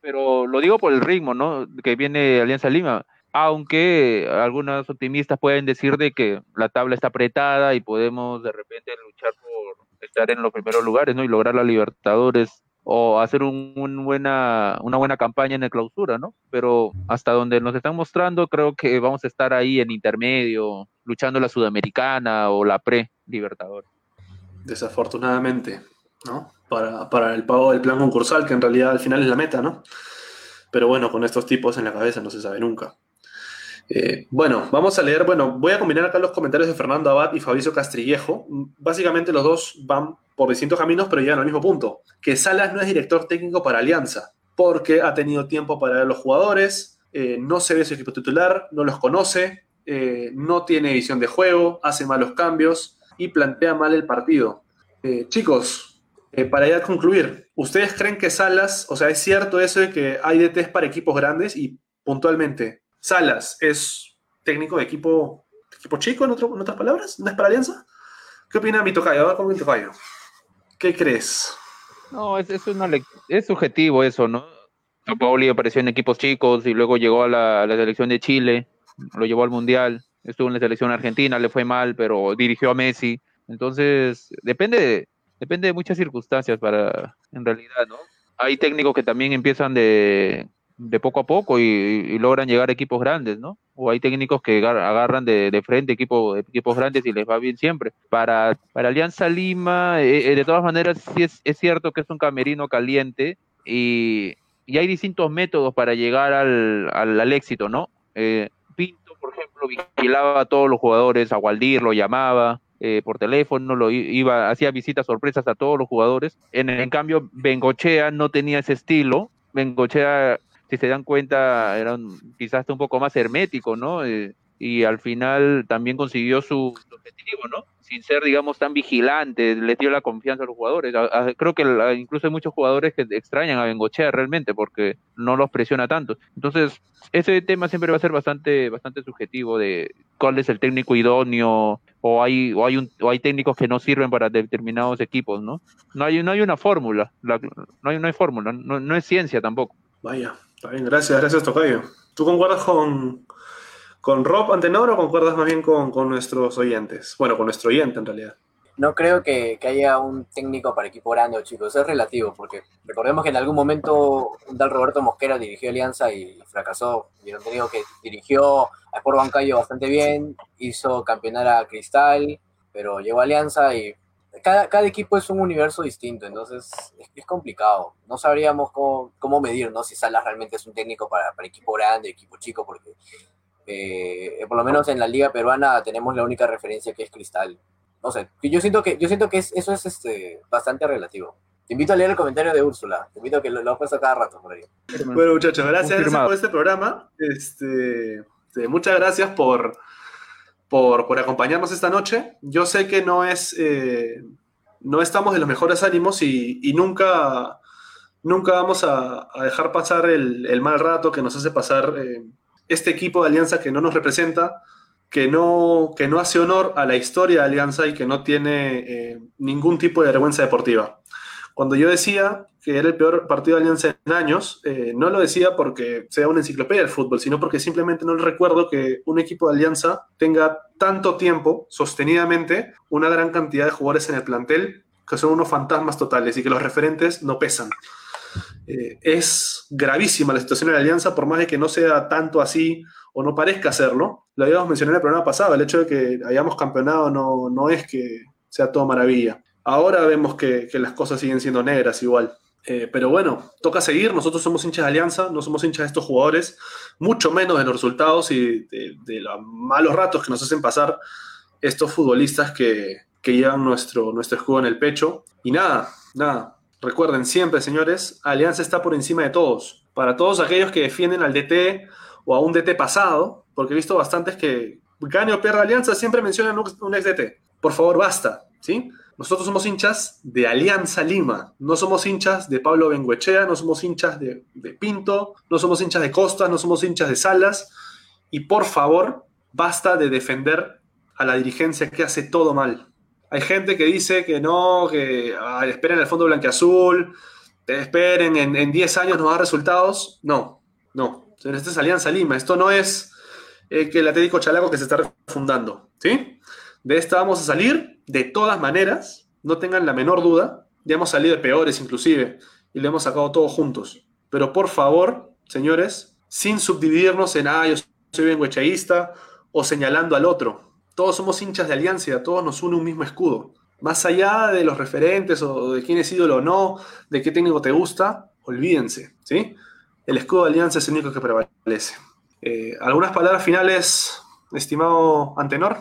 pero lo digo por el ritmo, ¿no? Que viene Alianza Lima. Aunque algunos optimistas pueden decir de que la tabla está apretada y podemos de repente luchar por estar en los primeros lugares, ¿no? Y lograr la Libertadores o hacer un, buena, una buena campaña en el clausura, ¿no? Pero hasta donde nos están mostrando, creo que vamos a estar ahí en intermedio, luchando la Sudamericana o la pre-Libertadores. Desafortunadamente, ¿no? Para, el pago del plan concursal, que en realidad al final es la meta, ¿no? Pero bueno, con estos tipos en la cabeza no se sabe nunca. Eh, bueno, vamos a leer, bueno, voy a combinar acá los comentarios de Fernando Abad y Fabricio Castrillejo. Básicamente los dos van por distintos caminos, pero llegan al mismo punto, que Salas no es director técnico para Alianza, porque ha tenido tiempo para ver los jugadores, eh, no se ve su equipo titular, no los conoce, eh, no tiene visión de juego, hace malos cambios y plantea mal el partido. chicos, para ya concluir, ¿ustedes creen que Salas, o sea, es cierto eso de que hay DTs para equipos grandes y puntualmente Salas es técnico de equipo, equipo chico, en, otras palabras, ¿no es para Alianza? ¿Qué opina mi tocayo? Con. ¿Qué crees? No, es, es, subjetivo eso, ¿no? Pauli apareció en equipos chicos y luego llegó a la, selección de Chile, lo llevó al Mundial, estuvo en la selección argentina, le fue mal, pero dirigió a Messi. Entonces, depende de, depende de muchas circunstancias para, en realidad, ¿no? Hay técnicos que también empiezan de, de poco a poco y, logran llegar a equipos grandes, ¿no? O hay técnicos que agarran de, frente equipo, equipos grandes y les va bien siempre. Para, para Alianza Lima, eh, eh, de todas maneras, sí es, es, cierto que es un camerino caliente y, y hay distintos métodos para llegar al, al, éxito, ¿no? Eh, Pinto, por ejemplo, vigilaba a todos los jugadores, a Waldir lo llamaba, por teléfono, lo iba, hacía visitas sorpresas a todos los jugadores. En, en cambio, Bengochea no tenía ese estilo. Bengochea si se dan cuenta, era quizás un poco más hermético, ¿no? Eh, y al final también consiguió su, objetivo, ¿no? Sin ser, digamos, tan vigilante, le dio la confianza a los jugadores. creo que incluso hay muchos jugadores que extrañan a Bengochea realmente porque no los presiona tanto. Entonces, ese tema siempre va a ser bastante, bastante subjetivo de cuál es el técnico idóneo o hay, o hay, un, o hay técnicos que no sirven para determinados equipos, ¿no? No hay, no hay una fórmula, no hay, no hay fórmula, no, no es ciencia tampoco. Vaya, Está bien, gracias, gracias Tocayo. ¿Tú concuerdas con, con Rob Antenor o concuerdas más bien con, nuestros oyentes? Bueno, con nuestro oyente en realidad. No creo que, haya un técnico para equipo grande, chicos. Es relativo, porque recordemos que en algún momento un tal Roberto Mosquera dirigió Alianza y fracasó. Te digo que dirigió a Sport Bancayo bastante bien, hizo campeonar a Cristal, pero llegó a Alianza y cada, cada, equipo es un universo distinto, entonces es, complicado. No sabríamos cómo, cómo, medir, ¿no? Si Salas realmente es un técnico para, para equipo grande, equipo chico, porque eh, por lo menos en la liga peruana tenemos la única referencia que es Cristal. No sé, yo siento que, yo siento que eso es este, bastante relativo. Te invito a leer el comentario de Úrsula. Te invito a que lo, lo puesto cada rato por ahí. Bueno, muchachos, gracias, gracias por este programa. Este, este muchas gracias por por, acompañarnos esta noche. Yo sé que no es, eh, no estamos de los mejores ánimos y, nunca, nunca vamos a, dejar pasar el, mal rato que nos hace pasar eh, este equipo de Alianza que no nos representa, que no, que no hace honor a la historia de Alianza y que no tiene eh, ningún tipo de vergüenza deportiva. Cuando yo decía que era el peor partido de Alianza en años, eh, no lo decía porque sea una enciclopedia del fútbol, sino porque simplemente no recuerdo que un equipo de Alianza tenga tanto tiempo, sostenidamente, una gran cantidad de jugadores en el plantel que son unos fantasmas totales y que los referentes no pesan. Eh, es gravísima la situación de la Alianza, por más de que no sea tanto así o no parezca serlo. Lo habíamos mencionado en el programa pasado, el hecho de que hayamos campeonado no, no es que sea todo maravilla. Ahora vemos que, las cosas siguen siendo negras igual. Eh, pero bueno, toca seguir. Nosotros somos hinchas de Alianza, no somos hinchas de estos jugadores, mucho menos de los resultados y de, los malos ratos que nos hacen pasar estos futbolistas que, llevan nuestro, nuestro escudo en el pecho. Y nada, nada. Recuerden siempre, señores, Alianza está por encima de todos. para todos aquellos que defienden al DT o a un DT pasado, porque he visto bastantes que gane o pierda Alianza, siempre mencionan un ex DT. Por favor, basta, ¿sí? Nosotros somos hinchas de Alianza Lima, no somos hinchas de Pablo Benguechea, no somos hinchas de, Pinto, no somos hinchas de Costa, no somos hinchas de Salas. Y por favor, basta de defender a la dirigencia que hace todo mal. Hay gente que dice que no, que esperen el fondo blanqueazul, esperen, en, 10 años nos da resultados. No, no. Esta es Alianza Lima. Esto no es eh, que el Atlético Chalaco que se está refundando. ¿sí? De esta vamos a salir de todas maneras, no tengan la menor duda. Ya hemos salido de peores inclusive y le hemos sacado todos juntos. Pero por favor, señores, sin subdividirnos en, ah, yo soy benguechaísta o señalando al otro. Todos somos hinchas de alianza, todos nos une un mismo escudo. Más allá de los referentes o de quién es ídolo o no, de qué técnico te gusta, olvídense, ¿sí? El escudo de alianza es el único que prevalece. Eh, ¿Algunas palabras finales, estimado Antenor?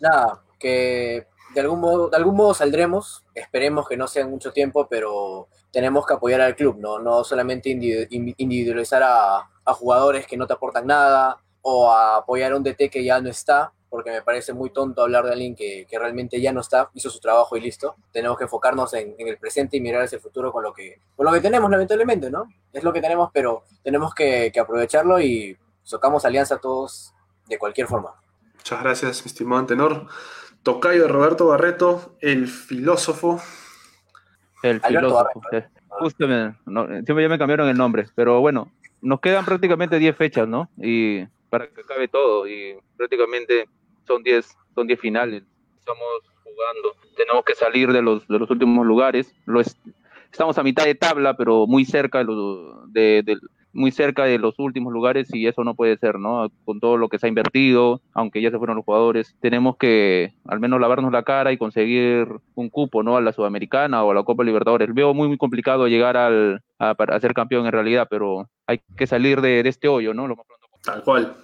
nada, que de algún modo, de algún modo saldremos, esperemos que no sea mucho tiempo, pero tenemos que apoyar al club, no, no solamente individualizar a, jugadores que no te aportan nada o apoyar a un DT que ya no está, porque me parece muy tonto hablar de alguien que, realmente ya no está, hizo su trabajo y listo. Tenemos que enfocarnos en, el presente y mirar hacia el futuro con lo que, con lo que tenemos, lamentablemente, ¿no? Es lo que tenemos, pero tenemos que, que aprovecharlo y socamos alianza a todos de cualquier forma. Muchas gracias, mi estimado Antenor. Tocayo Roberto Barreto, el filósofo. El filósofo. Justamente, siempre ya me cambiaron el nombre, pero bueno, nos quedan prácticamente 10 fechas, ¿no? Y para que acabe todo, y prácticamente son 10 son diez finales. Estamos jugando, tenemos que salir de los, de los últimos lugares. Lo estamos a mitad de tabla, pero muy cerca de, los, de, muy cerca de los últimos lugares y eso no puede ser, ¿no? Con todo lo que se ha invertido, aunque ya se fueron los jugadores, tenemos que al menos lavarnos la cara y conseguir un cupo, ¿no? A la Sudamericana o a la Copa Libertadores. Veo muy, muy complicado llegar al, a, ser campeón en realidad, pero hay que salir de, este hoyo, ¿no? Lo más pronto Tal cual.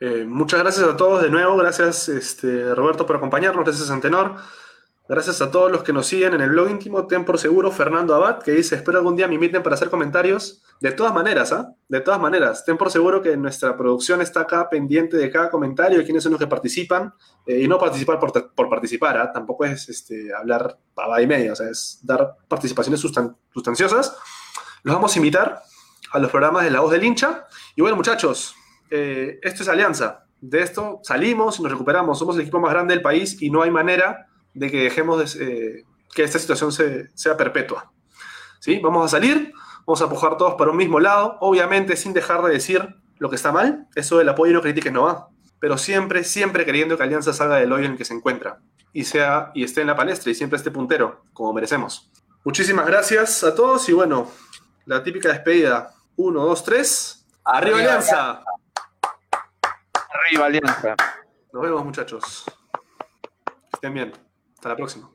Eh, muchas gracias a todos de nuevo, gracias este, Roberto por acompañarnos, gracias Antenor. Gracias a todos los que nos siguen en el blog íntimo, ten por seguro Fernando Abad, que dice, espero algún día me inviten para hacer comentarios. De todas maneras, ¿ah? De todas maneras, ten por seguro que nuestra producción está acá pendiente de cada comentario, de quiénes son los que participan, eh, y no participar por, participar, ¿ah? Tampoco es este, hablar pava y media, o sea, es dar participaciones sustanciosas. Los vamos a invitar a los programas de La Voz del Hincha. Y bueno, muchachos, eh, esto es Alianza. De esto salimos y nos recuperamos. Somos el equipo más grande del país y no hay manera de que dejemos eh, que esta situación sea perpetua. ¿Sí? Vamos a salir, vamos a empujar todos para un mismo lado, obviamente sin dejar de decir lo que está mal, eso del apoyo y no critiques no va, pero siempre, siempre queriendo que Alianza salga del hoyo en el que se encuentra y, sea, y esté en la palestra y siempre esté puntero, como merecemos. Muchísimas gracias a todos y bueno, la típica despedida. Uno, dos, tres. ¡Arriba, Alianza! Arriba. Nos vemos muchachos. estén bien. Hasta la próxima.